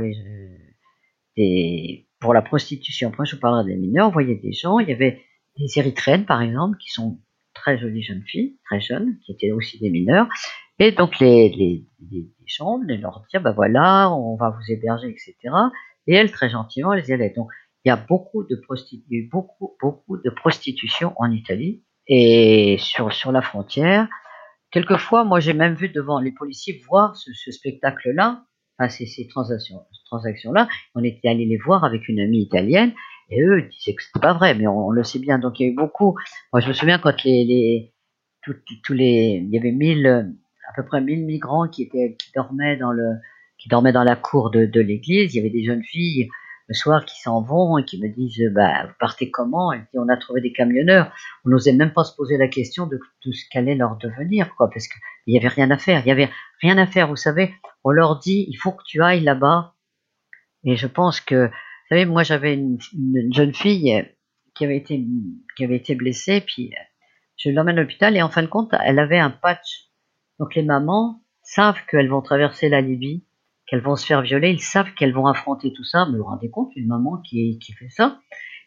pour la prostitution. Après, je vous parlerai des mineurs. On voyait des gens. Il y avait des Érythréennes, par exemple, qui sont très jolies jeunes filles, très jeunes, qui étaient aussi des mineurs. Et donc les, les, les, chambres, les leur dire, ben voilà, on va vous héberger, etc. Et elles, très gentiment, elles y allaient. Donc il y a beaucoup de prostitution en Italie et sur la frontière. Quelquefois, moi, j'ai même vu devant les policiers voir ce, spectacle-là, enfin, ces, ces transactions, transactions-là. On était allé les voir avec une amie italienne et eux disaient que c'était pas vrai, mais on, le sait bien. Donc, il y a eu beaucoup. Moi, je me souviens quand il y avait à peu près mille migrants qui dormaient dans la cour de l'église. Il y avait des jeunes filles le soir qui s'en vont et qui me disent bah, vous partez comment? Et puis on a trouvé des camionneurs. On n'osait même pas se poser la question de tout ce qu'allait leur devenir, quoi, parce qu'il n'y avait rien à faire. Il y avait rien à faire, vous savez. On leur dit il faut que tu ailles là-bas. Et je pense que, vous savez, moi j'avais une, jeune fille qui avait été qui avait été blessée, puis je l'emmène à l'hôpital et en fin de compte, elle avait un patch. Donc les mamans savent qu'elles vont traverser la Libye qu'elles vont se faire violer, ils savent qu'elles vont affronter tout ça. Vous vous rendez compte, une maman qui, qui fait ça.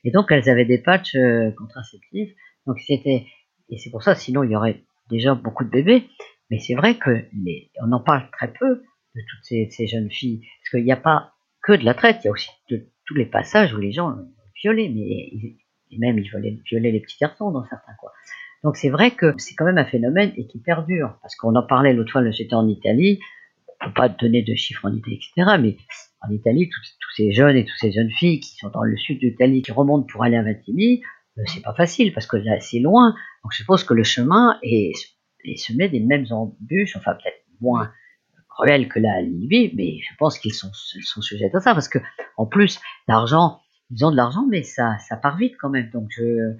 Et donc, elles avaient des patchs euh, contraceptifs. Donc, c'était, et c'est pour ça, sinon, il y aurait déjà beaucoup de bébés. Mais c'est vrai que les, on en parle très peu de toutes ces, jeunes filles. Parce qu'il n'y a pas que de la traite, il y a aussi tous les passages où les gens violaient, mais et même ils violaient, violaient les petits garçons dans certains cas. Donc c'est vrai que c'est quand même un phénomène et qui perdure. Parce qu'on en parlait l'autre fois, j'étais en Italie, faut pas donner de chiffres en Italie, etc. Mais en Italie, tous ces jeunes et toutes ces jeunes filles qui sont dans le sud de l'Italie, qui remontent pour aller à Vintimille, euh, c'est pas facile parce que là, c'est loin. Donc je suppose que le chemin est, est semé des mêmes embûches, enfin peut-être moins cruels que la Libye, mais je pense qu'ils sont, sont sujets à ça parce que en plus l'argent, ils ont de l'argent, mais ça, ça part vite quand même. Donc je,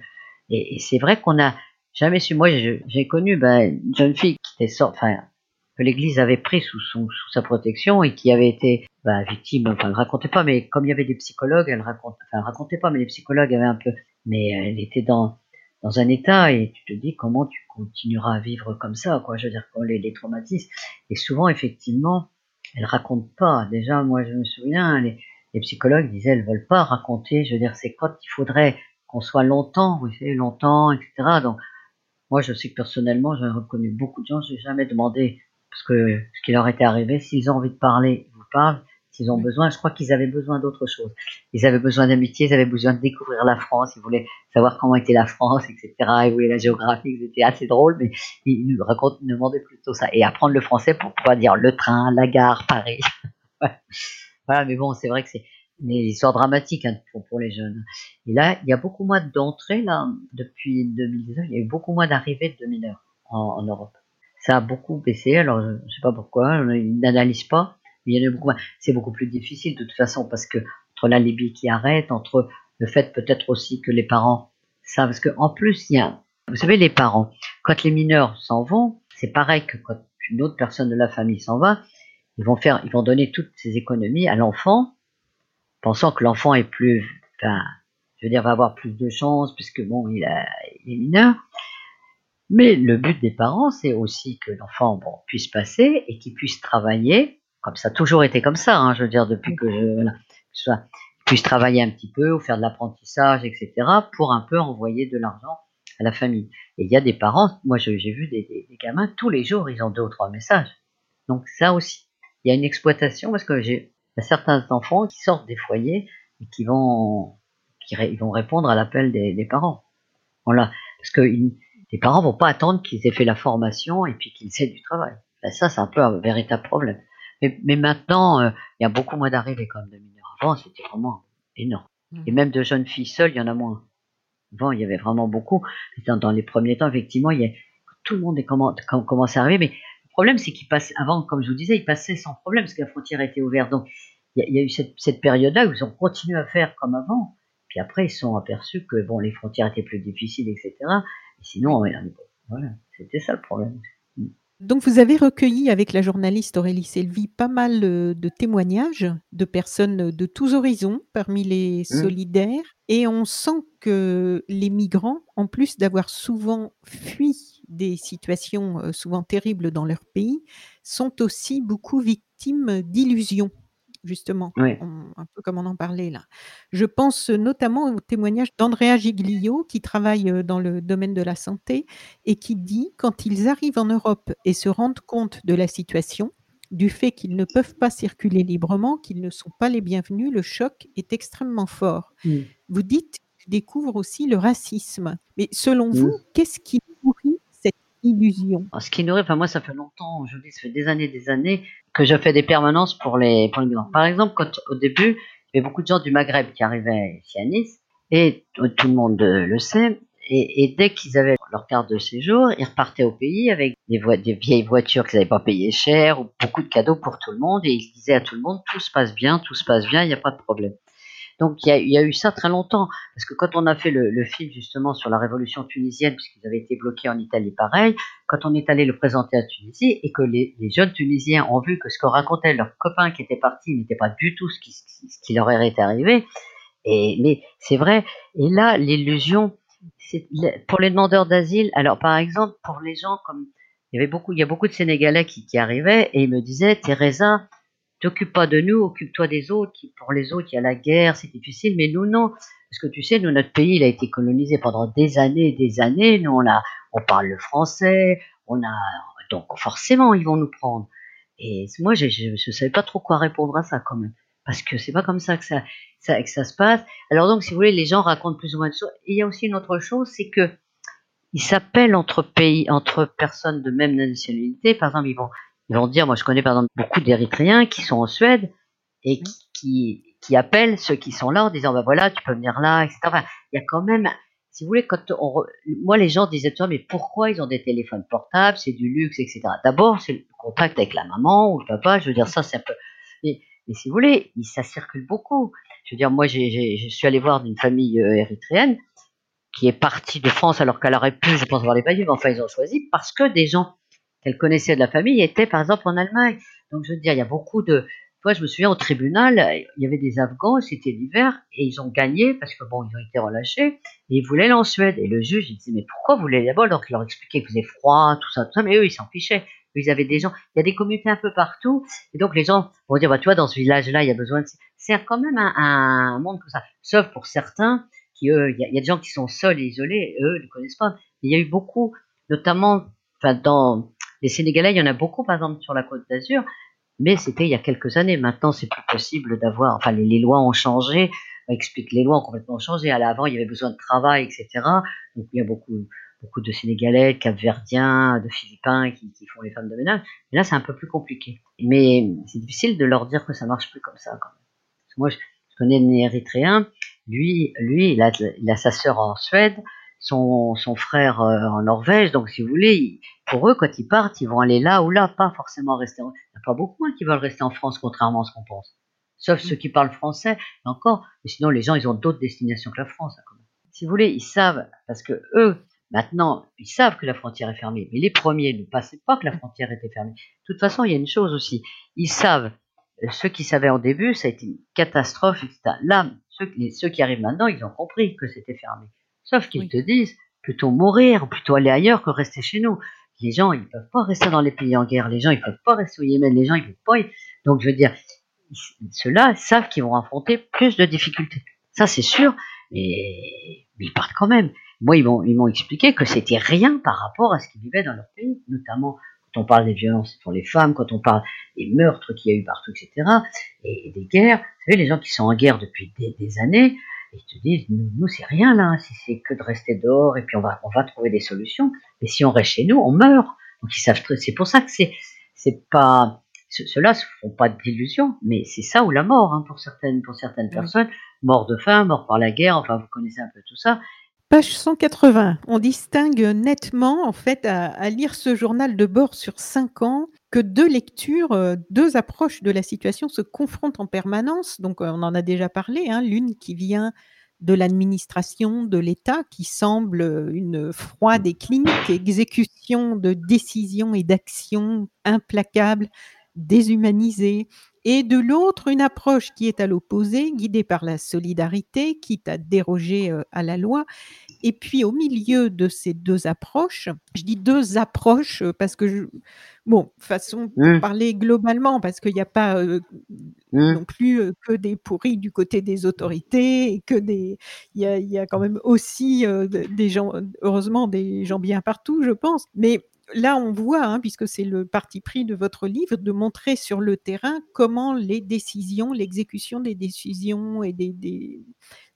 et, c'est vrai qu'on a jamais su. Moi, j'ai connu ben, une jeune fille qui était sortie, enfin que l'Église avait pris sous, son, sous sa protection et qui avait été bah, victime, enfin elle racontait pas, mais comme il y avait des psychologues, elle raconte, enfin elle racontait pas, mais les psychologues avaient un peu, mais elle était dans dans un état et tu te dis comment tu continueras à vivre comme ça, quoi. Je veux dire, quand les, les traumatismes. Et souvent, effectivement, elle raconte pas. Déjà, moi, je me souviens, les, les psychologues disaient, elles veulent pas raconter. Je veux dire, c'est quand il faudrait qu'on soit longtemps, vous savez, longtemps, etc. Donc, moi, je sais que personnellement, j'ai reconnu beaucoup de gens. J'ai jamais demandé parce que ce qui leur était arrivé, s'ils ont envie de parler, ils vous parlent. S'ils ont besoin, je crois qu'ils avaient besoin d'autre chose. Ils avaient besoin d'amitié, ils avaient besoin de découvrir la France, ils voulaient savoir comment était la France, etc. Ils voulaient la géographie, c'était assez drôle, mais ils nous racontent, nous demandaient plutôt ça. Et apprendre le français pour pouvoir dire le train, la gare, Paris? voilà, mais bon, c'est vrai que c'est des histoires dramatiques hein, pour, pour, les jeunes. Et là, il y a beaucoup moins d'entrées, là, depuis 2019, il y a eu beaucoup moins d'arrivées de mineurs en, en Europe ça a beaucoup baissé. Alors, je ne sais pas pourquoi, ils n'analysent pas. Mais il y en a beaucoup. C'est beaucoup plus difficile de toute façon parce que entre la Libye qui arrête, entre le fait peut-être aussi que les parents savent, parce qu'en plus il y a, vous savez, les parents, quand les mineurs s'en vont, c'est pareil que quand une autre personne de la famille s'en va, ils vont faire, ils vont donner toutes ces économies à l'enfant, pensant que l'enfant est plus, enfin, je veux dire, va avoir plus de chance puisque bon, il, a, il est mineur. Mais le but des parents, c'est aussi que l'enfant puisse passer et qu'il puisse travailler, comme ça a toujours été comme ça, hein, je veux dire, depuis que je voilà, puisse travailler un petit peu ou faire de l'apprentissage, etc., pour un peu envoyer de l'argent à la famille. Et il y a des parents, moi j'ai vu des, gamins, tous les jours, ils ont deux ou trois messages. Donc ça aussi, il y a une exploitation parce que j'ai certains enfants qui sortent des foyers et qui vont, qui vont répondre à l'appel des, parents. Voilà, parce que les parents vont pas attendre qu'ils aient fait la formation et puis qu'ils aient du travail. Ben, ça, c'est un peu un véritable problème. Mais, maintenant, euh, il y a beaucoup moins d'arrivées comme de mineurs. Avant, c'était vraiment énorme. Mmh. Et même de jeunes filles seules, il y en a moins. Avant, il y avait vraiment beaucoup. Dans, dans les premiers temps, effectivement, il y a, tout le monde est commencé à arriver. Mais le problème, c'est qu'ils passaient, avant, comme je vous disais, ils passaient sans problème parce que la frontière était ouverte. Donc, il y a, eu cette, cette période-là où ils ont continué à faire comme avant. Puis après, ils se sont aperçus que bon, les frontières étaient plus difficiles, etc sinon, voilà, c'était ça le problème. Donc vous avez recueilli avec la journaliste Aurélie Selvi pas mal, heu, de témoignages de personnes, de tous horizons parmi les Mmh. solidaires et on sent que les migrants, en plus d'avoir souvent fui des situations, heu, souvent terribles dans leur pays, sont aussi beaucoup victimes d'illusions, justement, Oui. on un peu comme on en parlait là. Je pense notamment au témoignage d'Andrea Giglio qui travaille, heu, dans le domaine de la santé et qui dit: «Quand ils arrivent en Europe et se rendent compte de la situation, du fait qu'ils ne peuvent pas circuler librement, qu'ils ne sont pas les bienvenus, le choc est extrêmement fort». Mmh. Vous dites qu'ils découvrent aussi le racisme. Mais selon vous, Mmh. qu'est-ce qui nourrit illusion? Ce qui nourrit enfin moi ça fait longtemps, je vous dis, ça fait des années, des années que je fais des permanences pour les pour les migrants. Par exemple, quand au début, il y avait beaucoup de gens du Maghreb qui arrivaient ici à Nice et tout tout le monde, heu, le sait et dès qu'ils avaient leur carte de séjour, ils repartaient au pays avec des des vieilles voitures qu'ils avaient pas payées cher ou beaucoup de cadeaux pour tout le monde et ils disaient à tout le monde: «Tout se passe bien, tout se passe bien, il y a pas de problème». Donc il y a eu ça très longtemps. Parce que quand on a fait le film justement sur la révolution tunisienne, puisqu'ils avaient été bloqués en Italie pareil, quand on est allé le présenter à Tunisie et que les jeunes Tunisiens ont vu que ce que racontaient leurs copains qui étaient partis n'était pas du tout ce qui leur était arrivé et mais c'est vrai. Et là l'illusion, pour les demandeurs d'asile alors par exemple pour les gens comme il y avait beaucoup il y a beaucoup de Sénégalais qui qui arrivaient et ils me disaient: «Teresa, t'occupes pas de nous, occupe-toi des autres, pour les autres, il y a la guerre, c'est difficile, mais nous non. Parce que tu sais, nous, notre pays, il a été colonisé pendant des années et des années. Nous, on a on parle le français, on a donc forcément, ils vont nous prendre». Et moi, je je savais pas trop quoi répondre à ça quand même, parce que c'est pas comme ça que ça ça que ça se passe. Alors donc, si vous voulez, les gens racontent plus ou moins de choses et il y a aussi une autre chose, c'est qu'ils s'appellent entre pays entre personnes de même nationalité. Par exemple, ils vont ils vont dire moi je connais par exemple beaucoup d'Érythréens qui sont en Suède et qui qui qui appellent ceux qui sont là en disant: «Bah voilà, tu peux venir là» et cetera. Enfin, il y a quand même si vous voulez, quand on re moi les gens disaient toujours: «Mais pourquoi ils ont des téléphones portables? C'est du luxe et cetera». D'abord, c'est le contact avec la maman ou le papa, je veux dire ça, c'est un peu mais mais si vous voulez, ça circule beaucoup. Je veux dire, moi je suis allé voir une famille, heu, érythréenne qui est partie de France alors qu'elle aurait pu, je pense, avoir les papiers, mais enfin ils ont choisi parce que des gens qu'elle connaissait de la famille étaient par exemple en Allemagne. Donc je veux dire, il y a beaucoup de toi, je me souviens au tribunal, il y avait des Afghans, c'était l'hiver et ils ont gagné parce que bon, ils ont été relâchés et ils voulaient aller en Suède et le juge, il disait: «Mais pourquoi vous voulez aller là-bas?» alors qu'il leur expliquait qu'il faisait froid, tout ça, tout ça, mais eux, ils s'en fichaient. Ils avaient des gens il y a des communautés un peu partout et donc les gens vont dire: «Bah, tu vois, dans ce village-là, il y a besoin de» c'est quand même un monde comme ça, sauf pour certains qui, eux, il y a il y a des gens qui sont seuls et isolés, eux, ils ne connaissent pas. Il y a eu beaucoup, notamment, enfin dans les Sénégalais, il y en a beaucoup, par exemple, sur la Côte d'Azur, mais c'était il y a quelques années. Maintenant, c'est plus possible d'avoir enfin les lois ont changé, on explique les lois ont complètement changé. À l'avant, il y avait besoin de travail et cetera. Donc il y a beaucoup beaucoup de Sénégalais, de Cap-Verdiens, de Philippins qui qui font les femmes de ménage. Et là, c'est un peu plus compliqué. Mais c'est difficile de leur dire que ça marche plus comme ça quand même. Parce que moi, je je connais un Érythréen, lui lui, il a il a sa sœur en Suède, son frère, heu, en Norvège, donc si vous voulez, pour eux, quand ils partent, ils vont aller là ou là, pas forcément rester en il y a pas beaucoup, hein, qui veulent rester en France contrairement à ce qu'on pense. Sauf ceux qui parlent français encore, mais sinon les gens, ils ont d'autres destinations que la France, hein. Si vous voulez, ils savent parce qu'eux, maintenant, ils savent que la frontière est fermée, mais les premiers ne pensaient pas que la frontière était fermée. De toute façon, il y a une chose aussi, ils savent, heu, ceux qui savaient au début, ça a été une catastrophe et cetera. Là, ceux qui arrivent maintenant, ils ont compris que c'était fermé. Sauf qu'ils Oui. te disent: «Plutôt mourir, plutôt aller ailleurs que rester chez nous». Les gens, ils peuvent pas rester dans les pays en guerre, les gens, ils peuvent pas rester au Yémen, les gens, ils peuvent pas y donc je veux dire, ceux-là savent qu'ils vont affronter plus de difficultés. Ça, c'est sûr et mais ils partent quand même. Moi, ils m'ont ils m'ont expliqué que c'était rien par rapport à ce qu'ils vivaient dans leur pays, notamment quand on parle des violences pour les femmes, quand on parle des meurtres qu'il y a eu partout et cetera et des guerres. Vous savez, les gens qui sont en guerre depuis des des années, ils te disent: «Nous nous, c'est rien là, si c'est que de rester dehors et puis on va on va trouver des solutions. Mais si on reste chez nous, on meurt». Donc ils savent très c'est pour ça que c'est c'est pas ceux ceux-là se font pas d'illusions, mais c'est ça ou la mort, hein, pour certaines pour certaines Oui. personnes. Mort de faim, mort par la guerre, enfin vous connaissez un peu tout ça. Page 180, on distingue nettement, en fait, à à lire ce journal de bord sur 5 ans, que 2 lectures, heu, 2 approches de la situation se confrontent en permanence. Donc, heu, on en a déjà parlé, hein, l'une qui vient de l'administration, de l'État, qui semble une froide et clinique exécution de décisions et d'actions implacables, déshumanisées, et de l'autre, une approche qui est à l'opposé, guidée par la solidarité, quitte à déroger euh, à la loi. Et puis au milieu de ces deux approches, je dis deux approches euh, parce que, je, bon, façon de Mmh. parler globalement, parce qu'il n'y a pas euh, Mmh. non plus euh, que des pourris du côté des autorités, et que des, il y y a quand même aussi euh, des gens, heureusement des gens bien partout, je pense. Mais là, on voit, hein, puisque c'est le parti pris de votre livre, de montrer sur le terrain comment les décisions, l'exécution des décisions et des, des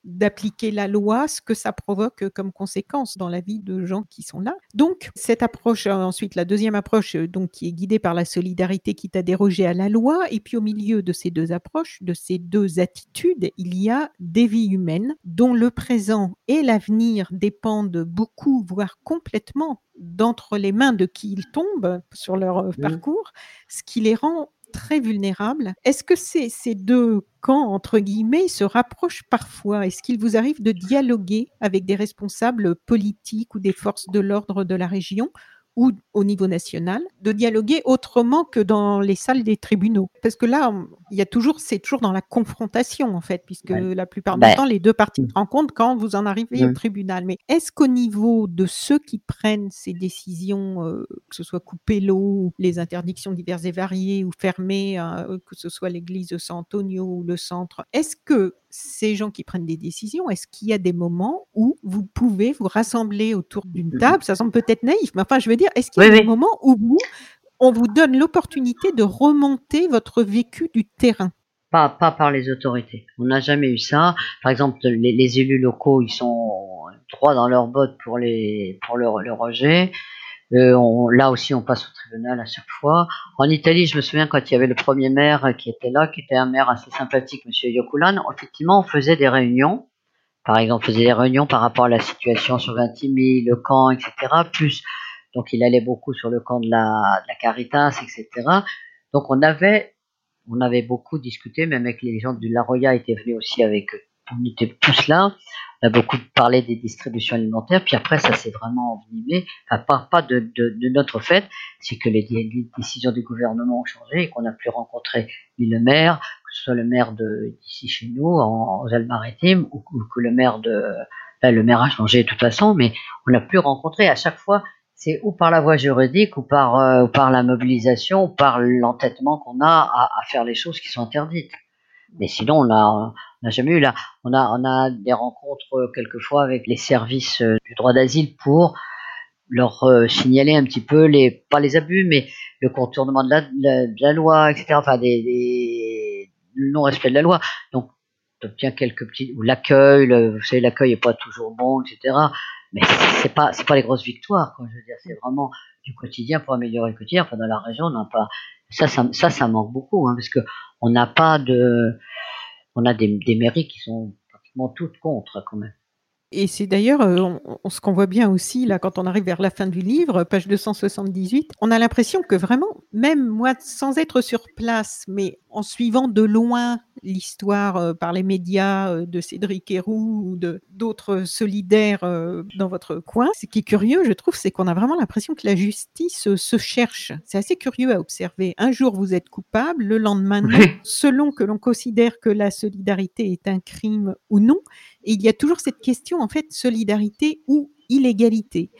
d'appliquer la loi, ce que ça provoque comme conséquence dans la vie de gens qui sont là. Donc, cette approche, euh, ensuite, la deuxième approche, euh, donc, qui est guidée par la solidarité, qui t'a dérogé à la loi, et puis au milieu de ces deux approches, de ces deux attitudes, il y a des vies humaines dont le présent et l'avenir dépendent beaucoup, voire complètement, d'entre les mains de qui ils tombent sur leur euh, Mmh. parcours, ce qui les rend très vulnérables. Est-ce que ces, ces deux camps, entre guillemets, se rapprochent parfois? Est-ce qu'il vous arrive de dialoguer avec des responsables politiques ou des forces de l'ordre de la région? Ou au niveau national, de dialoguer autrement que dans les salles des tribunaux. Parce que là, il y a toujours, c'est toujours dans la confrontation en fait, puisque Ouais. la plupart Ben, du temps, les deux parties mm. se rencontrent quand vous en arrivez au Mm. tribunal. Mais est-ce qu'au niveau de ceux qui prennent ces décisions, euh, que ce soit couper l'eau, les interdictions diverses et variées, ou fermer, euh, que ce soit l'église de San Antonio ou le centre, est-ce que ces gens qui prennent des décisions, est-ce qu'il y a des moments où vous pouvez vous rassembler autour d'une Mhm. table? Ça semble peut-être naïf, mais enfin, je veux dire, est-ce qu'il y a Oui, des oui. moments où vous, on vous donne l'opportunité de remonter votre vécu du terrain? Pas, pas par les autorités. On n'a jamais eu ça. Par exemple, les, les élus locaux, ils sont droits dans leurs bottes pour, les, pour le, le rejet. Euh, on, là aussi, on passe au tribunal à chaque fois. En Italie, je me souviens quand il y avait le premier maire qui était là, qui était un maire assez sympathique, Monsieur Yokulan. Effectivement, on faisait des réunions. Par exemple, on faisait des réunions par rapport à la situation sur Vintimille, le camp, etc. Plus, donc il allait beaucoup sur le camp de la, Caritas, etc. Donc on avait, on avait beaucoup discuté, même avec les gens du La Roya étaient venus aussi avec eux. On était tous là. A beaucoup parlé des distributions alimentaires. Puis après, ça s'est vraiment envenimé. Enfin, pas, pas de, notre fait, c'est que les, décisions du gouvernement ont changé et qu'on a pu rencontrer ni le maire, que ce soit le maire d'ici chez nous, en, Alpes-Maritimes, ou, que le maire de le maire a changé de toute façon, mais on l'a pu rencontrer à chaque fois. C'est ou par la voie juridique, ou par, euh, ou par la mobilisation, ou par l'entêtement qu'on a à, à, faire les choses qui sont interdites. Mais sinon, on a, n'a jamais eu là. On a, des rencontres euh, quelquefois avec les services euh, du droit d'asile pour leur euh, signaler un petit peu les, pas les abus, mais le contournement de la, loi, etc. Enfin, des, non-respect de la loi. Donc, tu obtiens quelques petits, ou l'accueil, vous savez, l'accueil est pas toujours bon, etc. Mais c'est pas, c'est pas les grosses victoires, quoi. Je veux dire, c'est vraiment du quotidien pour améliorer le quotidien. Enfin, dans la région, on n'a pas, ça, ça, ça, ça manque beaucoup, hein, parce que on n'a pas de, on a des, des mairies qui sont pratiquement toutes contre, quand même. Et c'est d'ailleurs euh, on, ce qu'on voit bien aussi là quand on arrive vers la fin du livre, page 278, on a l'impression que vraiment, même moi, sans être sur place, mais en suivant de loin l'histoire euh, par les médias euh, de Cédric Héroux ou de d'autres solidaires euh, dans votre coin, ce qui est curieux, je trouve, c'est qu'on a vraiment l'impression que la justice se cherche. C'est assez curieux à observer. Un jour vous êtes coupable, le lendemain non, Oui. selon que l'on considère que la solidarité est un crime ou non. Et il y a toujours cette question, en fait, solidarité ou illégalité.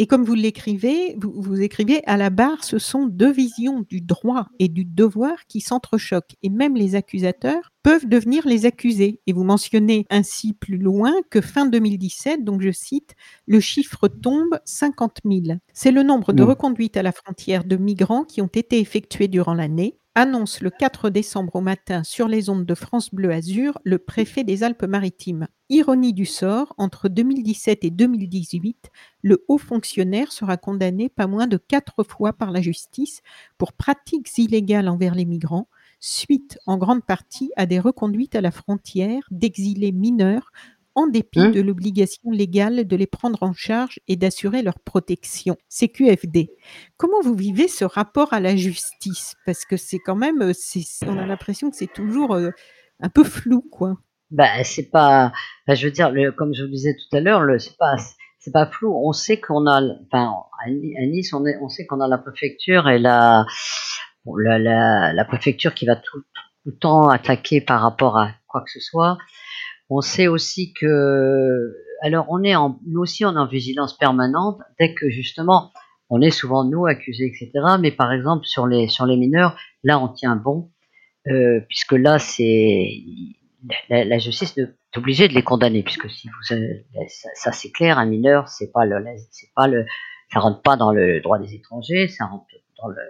Et comme vous l'écrivez, vous, vous, écrivez à la barre, ce sont deux visions du droit et du devoir qui s'entrechoquent. Et même les accusateurs peuvent devenir les accusés. Et vous mentionnez ainsi plus loin que fin 2017, donc je cite, le chiffre tombe 50 000. C'est le nombre de reconduites à la frontière de migrants qui ont été effectuées durant l'année annonce le 4 décembre au matin sur les ondes de France Bleu Azur le préfet des Alpes-Maritimes. Ironie du sort, entre 2017 et 2018, le haut fonctionnaire sera condamné pas moins de quatre fois par la justice pour pratiques illégales envers les migrants, suite en grande partie à des reconduites à la frontière d'exilés mineurs en dépit Mmh. de l'obligation légale de les prendre en charge et d'assurer leur protection. CQFD. Comment vous vivez ce rapport à la justice? Parce que c'est quand même, euh, on a l'impression que c'est toujours euh, un peu flou, quoi. Bah, c'est pas, bah, je veux dire, le, comme je vous disais tout à l'heure, le, c'est pas, c'est pas flou. On sait qu'on a, enfin, à Nice, on, est, on sait qu'on a la préfecture et la, la, la, la préfecture qui va tout, tout, le temps attaquer par rapport à quoi que ce soit. On sait aussi que, alors on est en, nous aussi on est en vigilance permanente dès que justement on est souvent nous accusés, etc. Mais par exemple sur les sur les mineurs, là on tient bon, euh, puisque là c'est la, justice est obligée de les condamner, puisque si vous ça, ça c'est clair, un mineur c'est pas le c'est pas le ça rentre pas dans le droit des étrangers, ça rentre dans la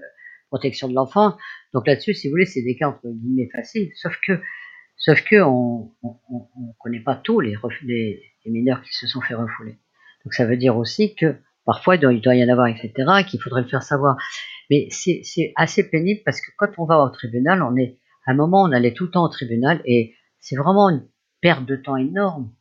protection de l'enfant. Donc là-dessus, si vous voulez, c'est des cas entre guillemets faciles, sauf que sauf que on, on, on connaît pas tous les, mineurs qui se sont fait refouler. Donc ça veut dire aussi que Parfois, il doit, il doit y en avoir, etc., qu'il faudrait le faire savoir. Mais c'est assez pénible parce que quand on va au tribunal, on est, à un moment, on allait tout le temps au tribunal et c'est vraiment une perte de temps énorme.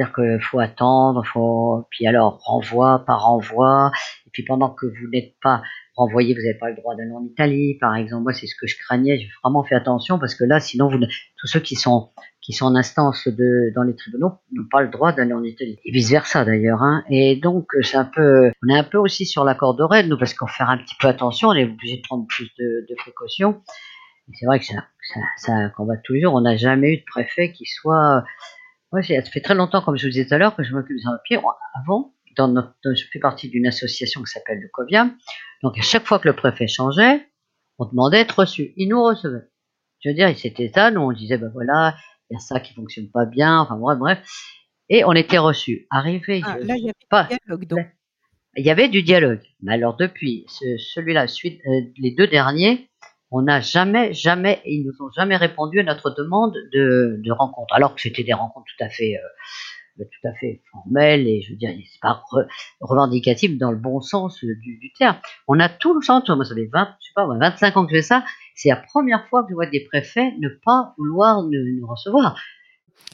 C'est-à-dire qu'il faut attendre, faut, puis alors renvoi par renvoi, et puis pendant que vous n'êtes pas renvoyé, vous n'avez pas le droit d'aller en Italie, par exemple. Moi, c'est ce que je craignais. J'ai vraiment fait attention parce que là, sinon, tous ceux qui sont qui sont en instance dans les tribunaux n'ont pas le droit d'aller en Italie. Et vice versa d'ailleurs. Hein. Et donc on est un peu aussi sur la corde raide nous parce qu'on fait un petit peu attention, on est obligé de prendre plus de, de précautions. C'est vrai que ça, ça, ça combat tous les jours. On n'a jamais eu de préfet qui soit. Ouais, ça fait très longtemps, comme je vous disais tout à l'heure, que je m'occupe des pied. Avant, dans notre, je fais partie d'une association qui s'appelle le COVIAM. Donc à chaque fois que le préfet changeait, on demandait d'être reçu. Il nous recevait. Je veux dire, c'était ça, nous on disait, ben voilà, il y a ça qui fonctionne pas bien, enfin bref, bref. Et on était reçus. Arrivé, ah, là, il y avait pas, du dialogue, donc. Il y avait du dialogue. Mais alors, depuis ce, celui-là, suite, euh, les deux derniers, on n'a jamais, jamais, ils nous ont jamais répondu à notre demande de, de rencontre. Alors que c'était des rencontres tout à fait, euh, tout à fait formelles et je veux dire, c'est pas re, revendicatif dans le bon sens du, du terme. On a tout le sens, moi ça fait 20, je sais pas, 25 ans que je fais ça, c'est la première fois que je vois des préfets ne pas vouloir nous, recevoir.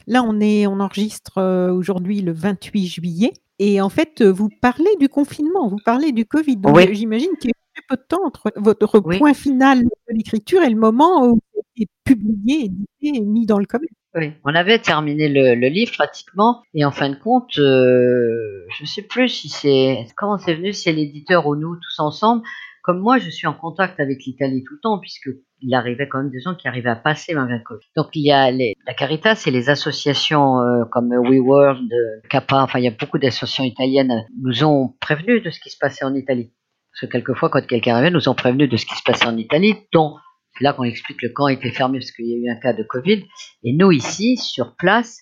Là, on, est, on enregistre euh, aujourd'hui le 28 juillet. Et en fait, vous parlez du confinement, vous parlez du Covid. Donc, oui. j'imagine qu'il y a peu de temps entre votre oui. point final de l'écriture et le moment où c'est publié, édité et mis dans le commun. Oui, on avait terminé le, le, livre pratiquement, et en fin de compte, euh, je ne sais plus si c'est comment c'est venu, si c'est l'éditeur ou nous tous ensemble, comme moi, je suis en contact avec l'Italie tout le temps, puisque il arrivait quand même des gens qui arrivaient à passer malgré le Covid. Donc il y a les, la Caritas et les associations euh, comme WeWorld, Kappa, enfin il y a beaucoup d'associations italiennes, nous ont prévenu de ce qui se passait en Italie. Parce que quelquefois, quand quelqu'un arrivait, nous ont prévenu de ce qui se passait en Italie, dont là qu'on explique que le camp était fermé parce qu'il y a eu un cas de Covid. Et nous ici, sur place,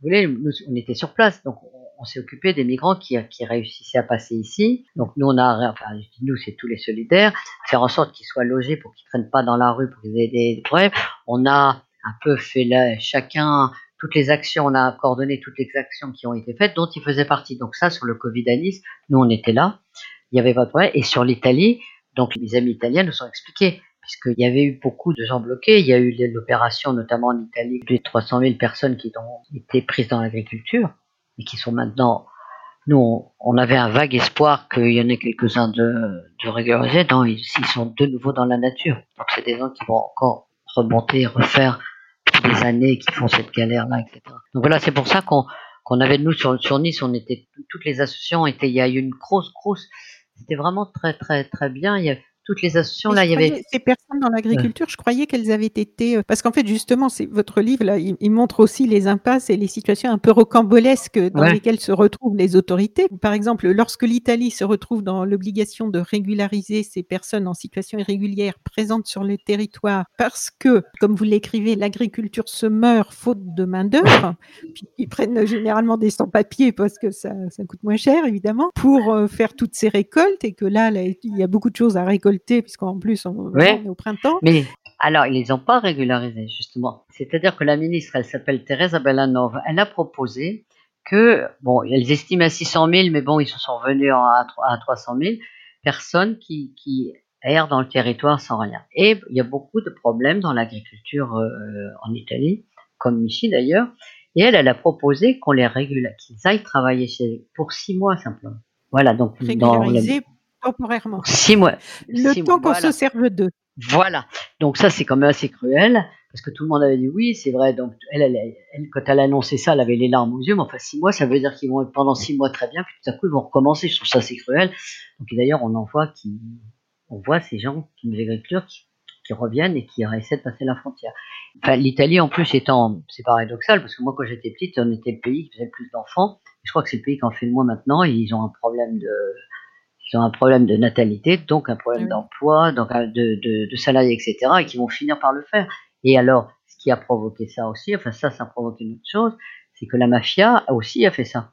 vous voulez, nous, on était sur place, donc on s'est occupé des migrants qui, réussissaient à passer ici. Donc nous, on a, enfin, nous, c'est tous les solidaires, faire en sorte qu'ils soient logés pour qu'ils traînent pas dans la rue, pour qu'ils aient des problèmes. On a un peu fait là, chacun toutes les actions, on a coordonné toutes les actions qui ont été faites, dont il faisait partie. Donc ça, sur le Covid à Nice, nous, on était là, il y avait pas de problème. Et sur l'Italie, donc les amis italiens nous ont expliqué, puisqu'il y avait eu beaucoup de gens bloqués. Il y a eu l'opération, notamment en Italie, de 300 000 personnes qui ont été prises dans l'agriculture et qui sont maintenant. Nous, on avait un vague espoir qu'il y en ait quelques-uns de, de régularisés. Non, ils, ils, sont de nouveau dans la nature. Donc, c'est des gens qui vont encore remonter, refaire des années, qui font cette galère-là, etc. Donc voilà, c'est pour ça qu'on qu'on avait nous sur, sur Nice, on était toutes les associations étaient. Il y a eu une grosse, grosse. C'était vraiment très, très, très bien. Toutes les associations là, il y avait ces personnes dans l'agriculture. Je croyais qu'elles avaient été parce qu'en fait justement, c'est votre livre là, il, il, montre aussi les impasses et les situations un peu rocambolesques dans ouais. lesquelles se retrouvent les autorités. Par exemple, lorsque l'Italie se retrouve dans l'obligation de régulariser ces personnes en situation irrégulière présentes sur le territoire, parce que, comme vous l'écrivez, l'agriculture se meurt faute de main d'œuvre. Ils prennent généralement des sans-papiers parce que ça, ça coûte moins cher évidemment pour euh, faire toutes ces récoltes et que là, là il y a beaucoup de choses à récolter puisqu'en plus on, ouais, on, est au printemps. Mais alors, ils les ont pas régularisés, justement. C'est-à-dire que la ministre, elle s'appelle Teresa Bellanova, elle a proposé que, bon, elles estiment à 600 000, mais bon, ils se sont revenus à, à 300 000 personnes qui, qui errent dans le territoire sans rien. Et il y a beaucoup de problèmes dans l'agriculture euh, en Italie, comme ici d'ailleurs. Et elle, elle a proposé qu'on les régule, qu'ils aillent travailler chez pour six mois simplement. Voilà, donc dans temporairement. Six mois. Le six temps qu'on voilà. se serve d'eux. Voilà. Donc ça, c'est quand même assez cruel. parce que tout le monde avait dit oui, c'est vrai. Donc, elle, elle, quand elle a annoncé ça, elle avait les larmes aux yeux. Mais enfin, six mois, ça veut dire qu'ils vont être pendant six mois très bien, puis tout à coup, ils vont recommencer. Je trouve ça assez cruel. Donc, d'ailleurs, on en voit qui, on voit ces gens qui nous agriculteurs qui, qui reviennent et qui essaient de passer la frontière. Enfin, l'Italie, en plus, étant, c'est paradoxal, parce que moi, quand j'étais petite, on était le pays qui faisait le plus d'enfants. Je crois que c'est le pays qui en fait le moins maintenant, et ils ont un problème de, ils ont un problème de natalité, donc un problème d'emploi, donc de, de, de salariés, etc., et qui vont finir par le faire. Et alors, ce qui a provoqué ça aussi, enfin ça, ça a provoqué une autre chose, c'est que la mafia aussi a fait ça.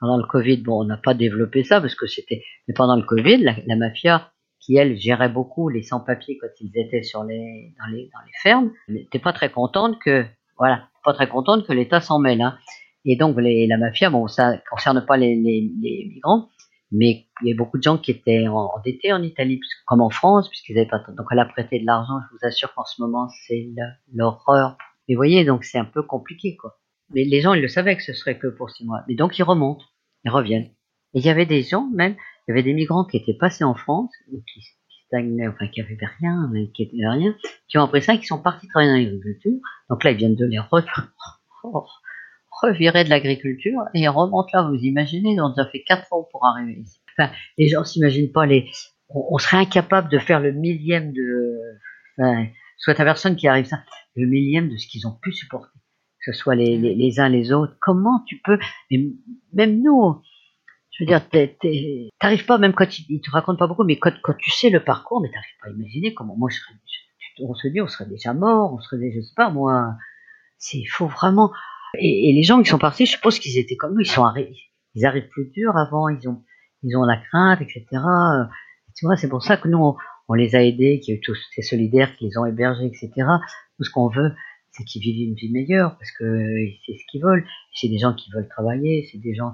Pendant le Covid, bon, on n'a pas développé ça parce que c'était, mais pendant le Covid, la, mafia qui elle gérait beaucoup les sans-papiers quand ils étaient sur les dans les dans les fermes, n'était pas très contente que voilà, pas très contente que l'État s'en mêle. Hein. Et donc les, la mafia, bon, ça concerne pas les, les, les migrants, mais il y a beaucoup de gens qui étaient endettés en Italie, comme en France, puisqu'ils n'avaient pas. Donc elle a prêté de l'argent. Je vous assure qu'en ce moment, c'est l'horreur. Mais vous voyez, donc c'est un peu compliqué, quoi. Mais les gens, ils le savaient que ce serait que pour six mois. Mais donc ils remontent, ils reviennent. Et il y avait des gens, même, il y avait des migrants qui étaient passés en France, qui, stagnaient, enfin qui n'avaient rien, qui n'avaient rien, qui ont appris ça, qui sont partis travailler dans l'agriculture. Donc là, ils viennent de les revirer de l'agriculture et remonte là, vous imaginez, on a fait quatre ans pour arriver ici. Les gens s'imaginent pas les, on, serait incapable de faire le millième de, soit ta personne qui arrive ça, le millième de ce qu'ils ont pu supporter, que ce soit les, les, uns les autres. Comment tu peux, même nous, je veux dire, t'arrives pas, même quand ils, te racontent pas beaucoup, mais quand, quand tu sais le parcours, mais t'arrives pas à imaginer comment moi je serais, on se dit, on serait déjà mort, on serait, je sais pas, moi, c'est, faut vraiment, et, les gens qui sont partis, je suppose qu'ils étaient comme nous, ils sont arrivés, ils arrivent plus dur avant, ils ont, ils ont la crainte, etc. Tu vois, c'est pour ça que nous, on, les a aidés, qu'il y a eu tous ces solidaires qui les ont hébergés, etc. Tout ce qu'on veut, c'est qu'ils vivent une vie meilleure, parce que c'est ce qu'ils veulent. C'est des gens qui veulent travailler, c'est des gens.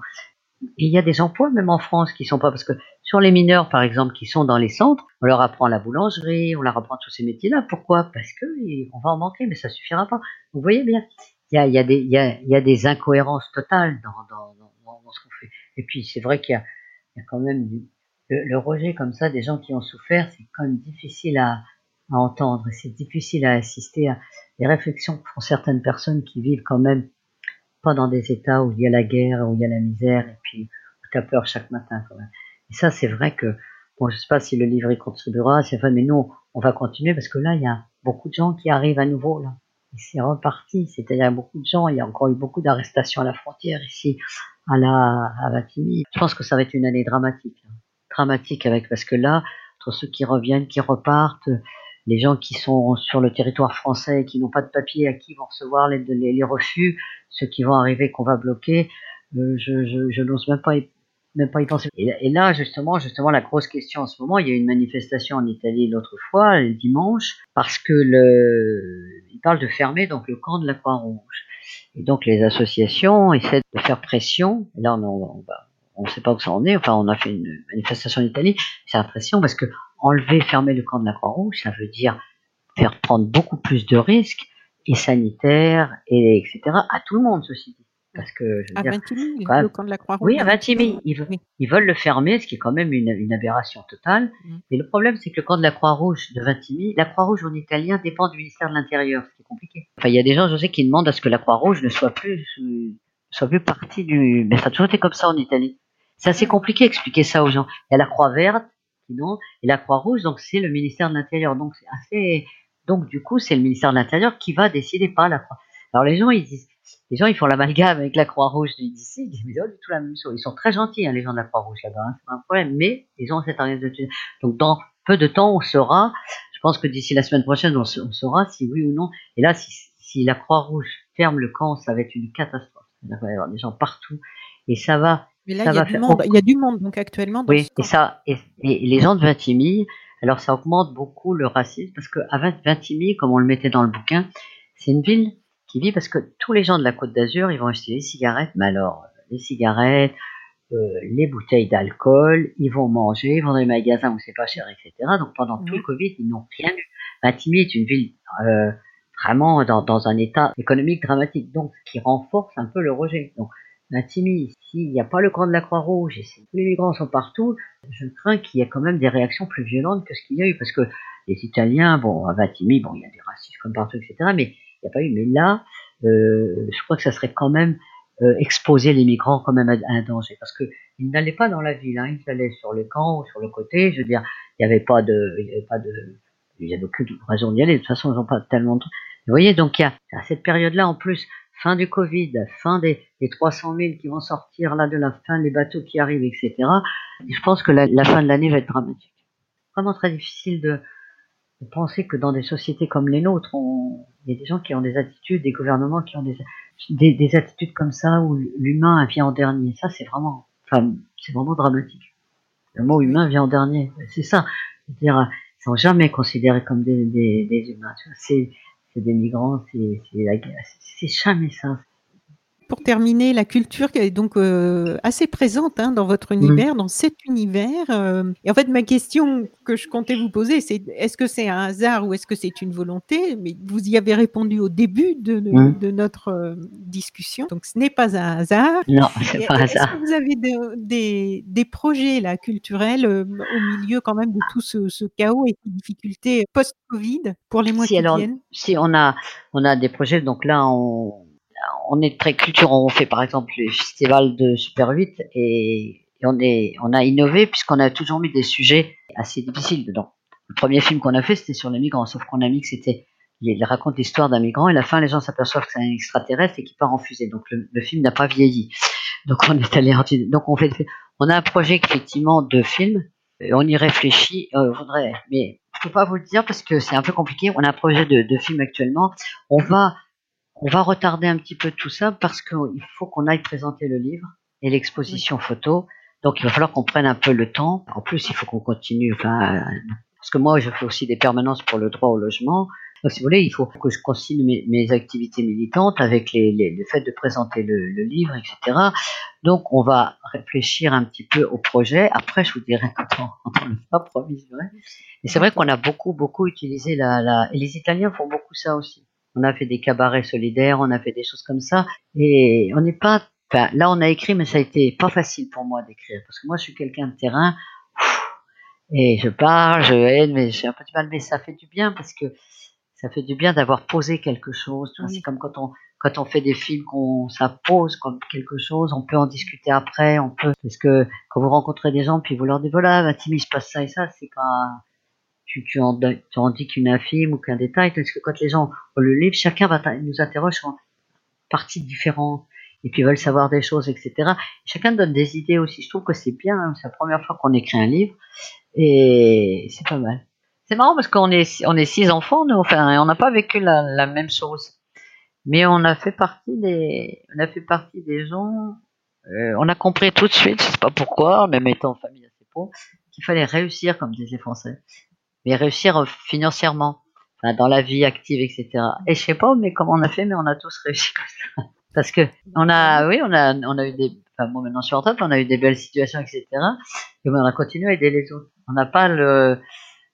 Et il y a des emplois même en France qui sont pas parce que sur les mineurs par exemple qui sont dans les centres, on leur apprend la boulangerie, on leur apprend tous ces métiers-là. Pourquoi? Parce que on va en manquer, mais ça suffira pas. Vous voyez bien, il y a, des, incohérences totales dans ce qu'on fait. Et puis c'est vrai qu'il y a, y a quand même le, rejet comme ça des gens qui ont souffert, c'est quand même difficile à, à entendre. C'est difficile à assister à des réflexions que font certaines personnes qui vivent quand même pas dans des états où il y a la guerre, où il y a la misère, et puis où tu as peur chaque matin quand même. Et ça, c'est vrai que, bon, je sais pas si le livre y contribuera, c'est mais nous, on va continuer parce que là, il y a beaucoup de gens qui arrivent à nouveau, là c'est reparti. C'est-à-dire beaucoup de gens, il y a encore eu beaucoup d'arrestations à la frontière ici, à la à Vatimi. Je pense que ça va être une année dramatique, hein. dramatique avec parce que là, entre ceux qui reviennent, qui repartent, les gens qui sont sur le territoire français, qui n'ont pas de papier, à qui vont recevoir les, refus, ceux qui vont arriver qu'on va bloquer, euh, je, n'ose même pas y penser. Et, là, justement, justement, la grosse question en ce moment, il y a eu une manifestation en Italie l'autre fois, le dimanche, parce que le, il parle de fermer donc le camp de la Croix-Rouge. Et donc les associations essaient de faire pression. là, on, on, ne sait pas où ça en est. Enfin, on a fait une manifestation en Italie. C'est la pression parce que enlever, fermer le camp de la Croix-Rouge, ça veut dire faire prendre beaucoup plus de risques et sanitaires et etc. à tout le monde, ceci dit. Parce que, je veux à dire, le camp de la Croix-Rouge. Oui, à Vintimille. Ils, ils, veulent le fermer, ce qui est quand même une, une aberration totale. Mm. Mais le problème, c'est que le camp de la Croix-Rouge de Vintimille, la Croix-Rouge en italien dépend du ministère de l'Intérieur, ce qui est compliqué. Enfin, il y a des gens, je sais, qui demandent à ce que la Croix-Rouge ne soit plus, soit plus partie du. Mais ça a toujours été comme ça en Italie. C'est assez compliqué d'expliquer ça aux gens. Il y a la Croix verte, sinon, et la Croix-Rouge, donc c'est le ministère de l'Intérieur. Donc c'est assez. Donc du coup, c'est le ministère de l'Intérieur qui va décider pas la Croix. Alors les gens, ils disent les gens, ils font l'amalgame avec la Croix-Rouge d'ici, ils disent, mais du tout la même chose. Ils sont très gentils, hein, les gens de la Croix-Rouge là-bas, hein, c'est pas un problème, mais ils ont cette organisation. Donc, dans peu de temps, on saura, je pense que d'ici la semaine prochaine, on, saura si oui ou non. Et là, si, si la Croix-Rouge ferme le camp, ça va être une catastrophe. Il va y avoir des gens partout. Et ça va. Mais là, il, y a du monde, il y a du monde, donc actuellement. oui, et ça, et, les gens de Vintimille, alors ça augmente beaucoup le racisme, parce que à Vintimille, comme on le mettait dans le bouquin, c'est une ville qui vit parce que tous les gens de la Côte d'Azur, ils vont acheter des cigarettes, mais alors les cigarettes, euh, les bouteilles d'alcool, ils vont manger, ils vont dans les magasins où c'est pas cher, etc. Donc pendant tout le Covid, ils n'ont rien eu. Vintimille est une ville euh, vraiment dans, dans, un état économique dramatique, donc ce qui renforce un peu le rejet. Donc Vintimille, s'il n'y a pas le camp de la Croix-Rouge et si tous les migrants sont partout, je crains qu'il y ait quand même des réactions plus violentes que ce qu'il y a eu, parce que les Italiens, bon, à Vatimi, bon, il y a des racistes comme partout, etc. Mais il n'y a pas eu. Mais là, euh, je crois que ça serait quand même euh, exposer les migrants quand même à, un danger, parce que ils n'allaient pas dans la ville, hein, ils allaient sur le camp ou sur le côté. Je veux dire, il n'y avait pas de, il y avait avait aucune raison d'y aller. De toute façon, ils n'ont pas tellement de. Vous voyez, donc il y a à cette période-là en plus, fin du Covid, fin des, des 300 000 qui vont sortir là de la fin des bateaux qui arrivent, etc. Je pense que la fin de l'année va être dramatique. Vraiment très difficile de, de penser que dans des sociétés comme les nôtres, on, il y a des gens qui ont des attitudes, des gouvernements qui ont des, des, des attitudes comme ça où l'humain vient en dernier. Ça, c'est vraiment, enfin, c'est vraiment dramatique. Le mot humain vient en dernier. C'est ça. C'est-à-dire, ils sont jamais considérés comme des, des, des humains. C'est, des migrants, c'est, c'est, c'est jamais ça pour terminer, la culture qui est donc euh, assez présente hein, dans votre mmh. univers, dans cet univers. Euh, et en fait, ma question que je comptais vous poser, c'est est-ce que c'est un hasard ou est-ce que c'est une volonté? Mais vous y avez répondu au début de, de, mmh. notre euh, discussion, donc ce n'est pas un hasard. Non, c'est pas un hasard. Que vous avez des, des, projets là culturels au milieu quand même de tout ce, ce chaos et ces difficultés post-Covid pour les mois si, qui alors, viennent? Si on a on a des projets, donc là on on est très culture, on fait par exemple le festival de Super 8 et, on, est, on a innové puisqu'on a toujours mis des sujets assez difficiles dedans. Le premier film qu'on a fait, c'était sur les migrants, sauf qu'on a mis que c'était, il raconte l'histoire d'un migrant et à la fin, les gens s'aperçoivent que c'est un extraterrestre et qui part en fusée. Donc le, film n'a pas vieilli. Donc on est allé, donc on fait, on a un projet effectivement de film, et on y réfléchit, euh, voudrait, mais je peux pas vous le dire parce que c'est un peu compliqué. On a un projet de, de film actuellement. On va on va retarder un petit peu tout ça parce qu'il faut qu'on aille présenter le livre et l'exposition photo. Donc il va falloir qu'on prenne un peu le temps. En plus, il faut qu'on continue. Enfin, parce que moi, je fais aussi des permanences pour le droit au logement. Donc, si vous voulez, il faut que je continue mes, activités militantes avec les, le fait de présenter le, livre, etc. Donc, on va réfléchir un petit peu au projet. Après, je vous dirai quand on, on le fera, promis. Et c'est vrai qu'on a beaucoup, beaucoup utilisé la, la... Et les Italiens font beaucoup ça aussi. On a fait des cabarets solidaires, on a fait des choses comme ça. Et on n'est pas. Enfin, là, on a écrit, mais ça a été pas facile pour moi d'écrire. Parce que moi, je suis quelqu'un de terrain. Et je parle, je aide, mais j'ai un peu du mal. Mais ça fait du bien parce que ça fait du bien d'avoir posé quelque chose. C'est comme quand on, quand on fait des films, qu'on ça pose comme quelque chose, on peut en discuter après, on peut. Parce que quand vous rencontrez des gens, puis vous leur dites voilà, bah, Tim, il se passe ça et ça, c'est pas tu, tu, en, tu dis qu'une infime ou qu'un détail, parce que quand les gens le livre, chacun va nous interroge sur parties différentes, et puis veulent savoir des choses, etc. chacun donne des idées aussi. Je trouve que c'est bien, hein. c'est la première fois qu'on écrit un livre, et c'est pas mal. C'est marrant parce qu'on est, six enfants, nous, enfin, on n'a pas vécu la, la, même chose. Mais on a fait partie des, on a fait partie des gens, euh, on a compris tout de suite, je sais pas pourquoi, même étant en famille assez pauvre, qu'il fallait réussir, comme disaient les Français mais réussir euh, financièrement, dans la vie active, etc. Et je sais pas, mais comment on a fait, mais on a tous réussi comme ça. Parce que on a, oui, on a, on a eu des, enfin bon, maintenant je suis en on a eu des belles situations, etc. Et on a continué à aider les autres. On n'a pas le,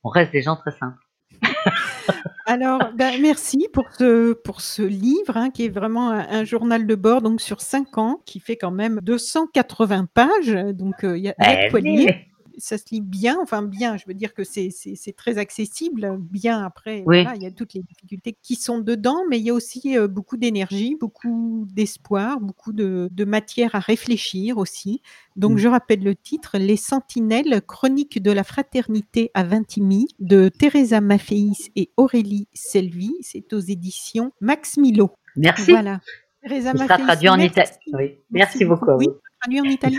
on reste des gens très simples. Alors, ben, merci pour ce, pour ce livre hein, qui est vraiment un, journal de bord donc sur 5 ans qui fait quand même 280 pages. Donc, euh, il y a, y quoi lire ça se lit bien, enfin bien, je veux dire que c'est très accessible, bien après, voilà, il y a toutes les difficultés qui sont dedans, mais il y a aussi euh, beaucoup d'énergie, beaucoup d'espoir, beaucoup de, de, matière à réfléchir aussi. Donc mmh. je rappelle le titre, Les Sentinelles, chronique de la fraternité à Vintimille, de Teresa Maffeis et Aurélie Selvi, c'est aux éditions Max Milo. Merci. Voilà. Teresa Il sera traduit en italien. Oui. Merci, beaucoup. Oui en italien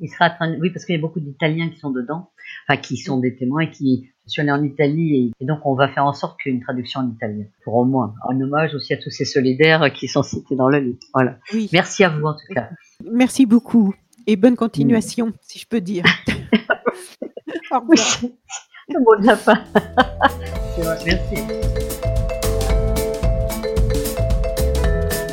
il sera, Oui, parce qu'il y a beaucoup d'Italiens qui sont dedans, enfin qui sont des témoins et qui. Je suis allé en Italie et, donc on va faire en sorte qu'il y ait une traduction en italien, pour au moins, en hommage aussi à tous ces solidaires qui sont cités dans le livre. Voilà. Merci à vous en tout cas. Merci beaucoup et bonne continuation, si je peux dire. au revoir. le mot de la fin. Merci.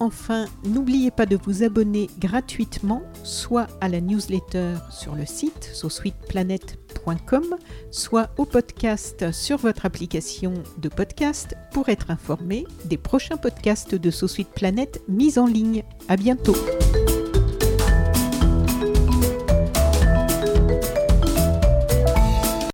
Enfin, n'oubliez pas de vous abonner gratuitement, soit à la newsletter sur le site sosuiteplanet.com, soit au podcast sur votre application de podcast pour être informé des prochains podcasts de Sosuite Planète mis en ligne. À bientôt!